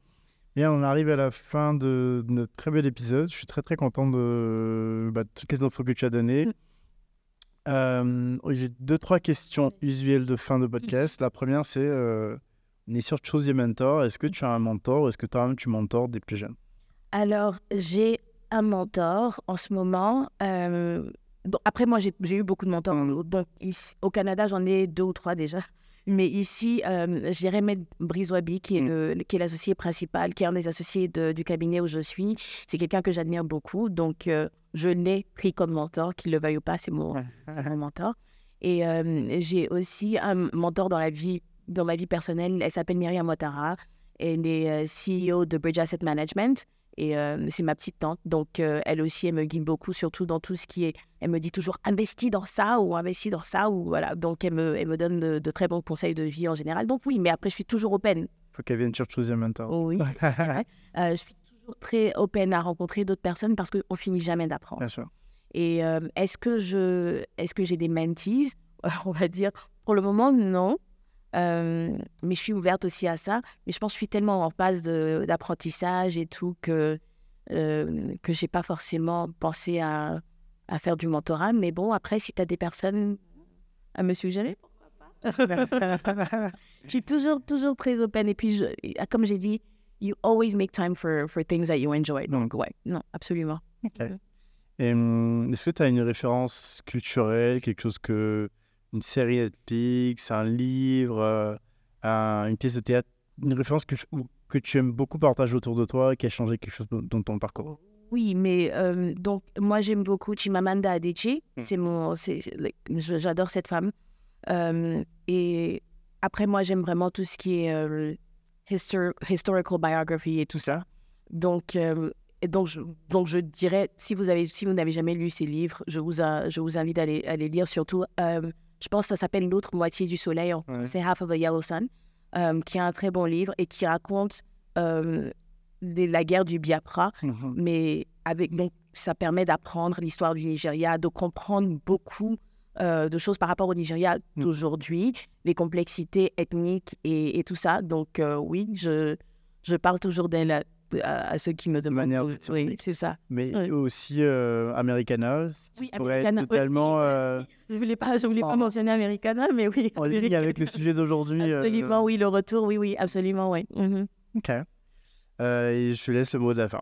Et on arrive à la fin de notre très bel épisode. Je suis très très content de, bah, toutes les infos que tu as données. Euh, J'ai deux trois questions usuelles de fin de podcast. La première, c'est euh, on est sur Choose Your Mentor. Est-ce que tu as un mentor ou est-ce que toi-même tu mentors des plus jeunes Alors, j'ai un mentor en ce moment. euh, bon, après, moi, j'ai eu beaucoup de mentors. Donc, ici, au Canada, j'en ai deux ou trois déjà. Mais ici, euh, j'ai Remed Briswabi, qui est le- qui est l'associé principal, qui est un des associés de- du cabinet où je suis. C'est quelqu'un que j'admire beaucoup. Donc, euh, je l'ai pris comme mentor, qu'il le veuille ou pas, c'est mon, mon mentor. Et euh, j'ai aussi un mentor dans la vie, dans ma vie personnelle. Elle s'appelle Myriam Ouattara. Elle est euh, CEO de Bridge Asset Management. Et euh, c'est ma petite tante. Donc, euh, elle aussi, elle me guide beaucoup, surtout dans tout ce qui est. Elle me dit toujours investis dans ça ou investis dans ça. Ou voilà. Donc, elle me, elle me donne de, de très bons conseils de vie en général. Donc, oui, mais après, je suis toujours open. Faut qu'elle vienne sur Choose Mentor. Oh oui. Euh, je suis toujours très open à rencontrer d'autres personnes parce qu'on finit jamais d'apprendre. Bien sûr. Et euh, est-ce que je, est-ce que j'ai des mentees? On va dire, pour le moment, non. Euh, mais je suis ouverte aussi à ça. Mais je pense que je suis tellement en phase d'apprentissage et tout que euh, que j'ai pas forcément pensé à, à faire du mentorat. Mais bon, après, si tu as des personnes à me suggérer, Je suis toujours, toujours très open. Et puis, je, comme j'ai dit, you always make time for, for things that you enjoy. Donc, ouais, non, absolument. Est-ce que tu as une référence culturelle, quelque chose que. Une série Netflix, un livre, euh, un- une pièce de théâtre, une référence que, que tu aimes beaucoup partager autour de toi, qui a changé quelque chose dans ton parcours? Oui, mais euh, donc moi j'aime beaucoup Chimamanda Adichie. Mm. C'est mon, j'adore cette femme. Euh, et après moi j'aime vraiment tout ce qui est euh, histor- historical biography et tout ça. Donc et donc je, donc je dirais si vous avez si vous n'avez jamais lu ces livres, je vous a- je vous invite à les, à les lire surtout. Je pense que ça s'appelle L'autre moitié du soleil. Ouais. C'est Half of the Yellow Sun, euh, qui est un très bon livre et qui raconte euh, des- la guerre du Biafra mais avec donc ça permet d'apprendre l'histoire du Nigeria, de comprendre beaucoup euh, de choses par rapport au Nigeria Mm. d'aujourd'hui, les complexités ethniques et, et tout ça. Donc euh, oui, je, je parle toujours d'elle à, à- à ceux qui me demandent. Oui, c'est ça. Mais aussi euh, Americana, Oui, Americana aussi, totalement euh, Je voulais pas, je voulais pas en- mentionner Americana, mais oui. en ligne avec le sujet d'aujourd'hui. euh, Absolument, oui, le retour, oui, oui, absolument, oui. Mhm. Ok. Euh, et je te laisse le mot de la fin.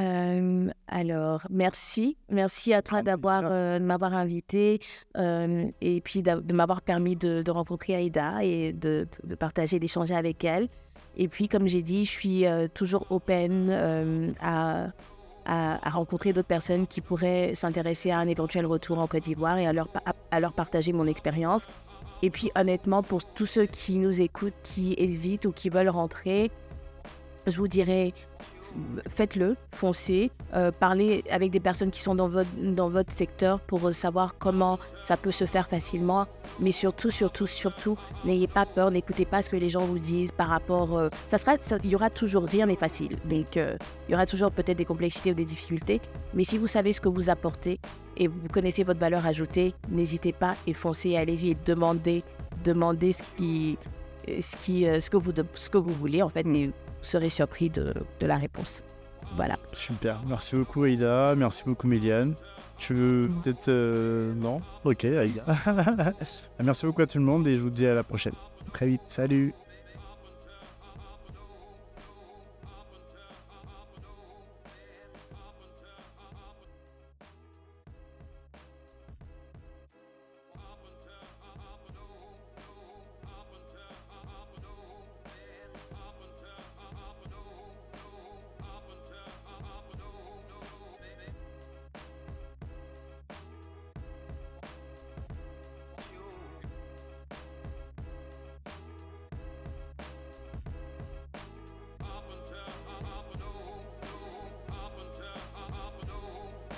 Euh, alors, merci. Merci à toi d'avoir, euh, de m'avoir invité euh, et puis de m'avoir permis de, de rencontrer Aïda et de, de partager, d'échanger avec elle. Et puis, comme j'ai dit, je suis euh, toujours open euh, à, à, rencontrer d'autres personnes qui pourraient s'intéresser à un éventuel retour en Côte d'Ivoire et à leur, à leur partager mon expérience. Et puis, honnêtement, pour tous ceux qui nous écoutent, qui hésitent ou qui veulent rentrer, je vous dirais, faites-le, foncez, euh, parlez avec des personnes qui sont dans votre, dans votre secteur pour savoir comment ça peut se faire facilement. Mais surtout, surtout, surtout, n'ayez pas peur, n'écoutez pas ce que les gens vous disent par rapport... euh, ça sera, il y aura toujours, rien n'est facile. Donc, euh, il y aura toujours peut-être des complexités ou des difficultés. Mais si vous savez ce que vous apportez et vous connaissez votre valeur ajoutée, n'hésitez pas et foncez, allez-y et demandez, demandez ce, qui, ce, qui, ce, que vous, ce que vous voulez, en fait, mais vous serez surpris de, de la réponse. Voilà. Super. Merci beaucoup, Aïda. Merci beaucoup, Méliane. Tu veux peut-être. euh, Non? Ok, Aïda. Merci beaucoup à tout le monde et je vous dis à la prochaine. Très vite. Salut.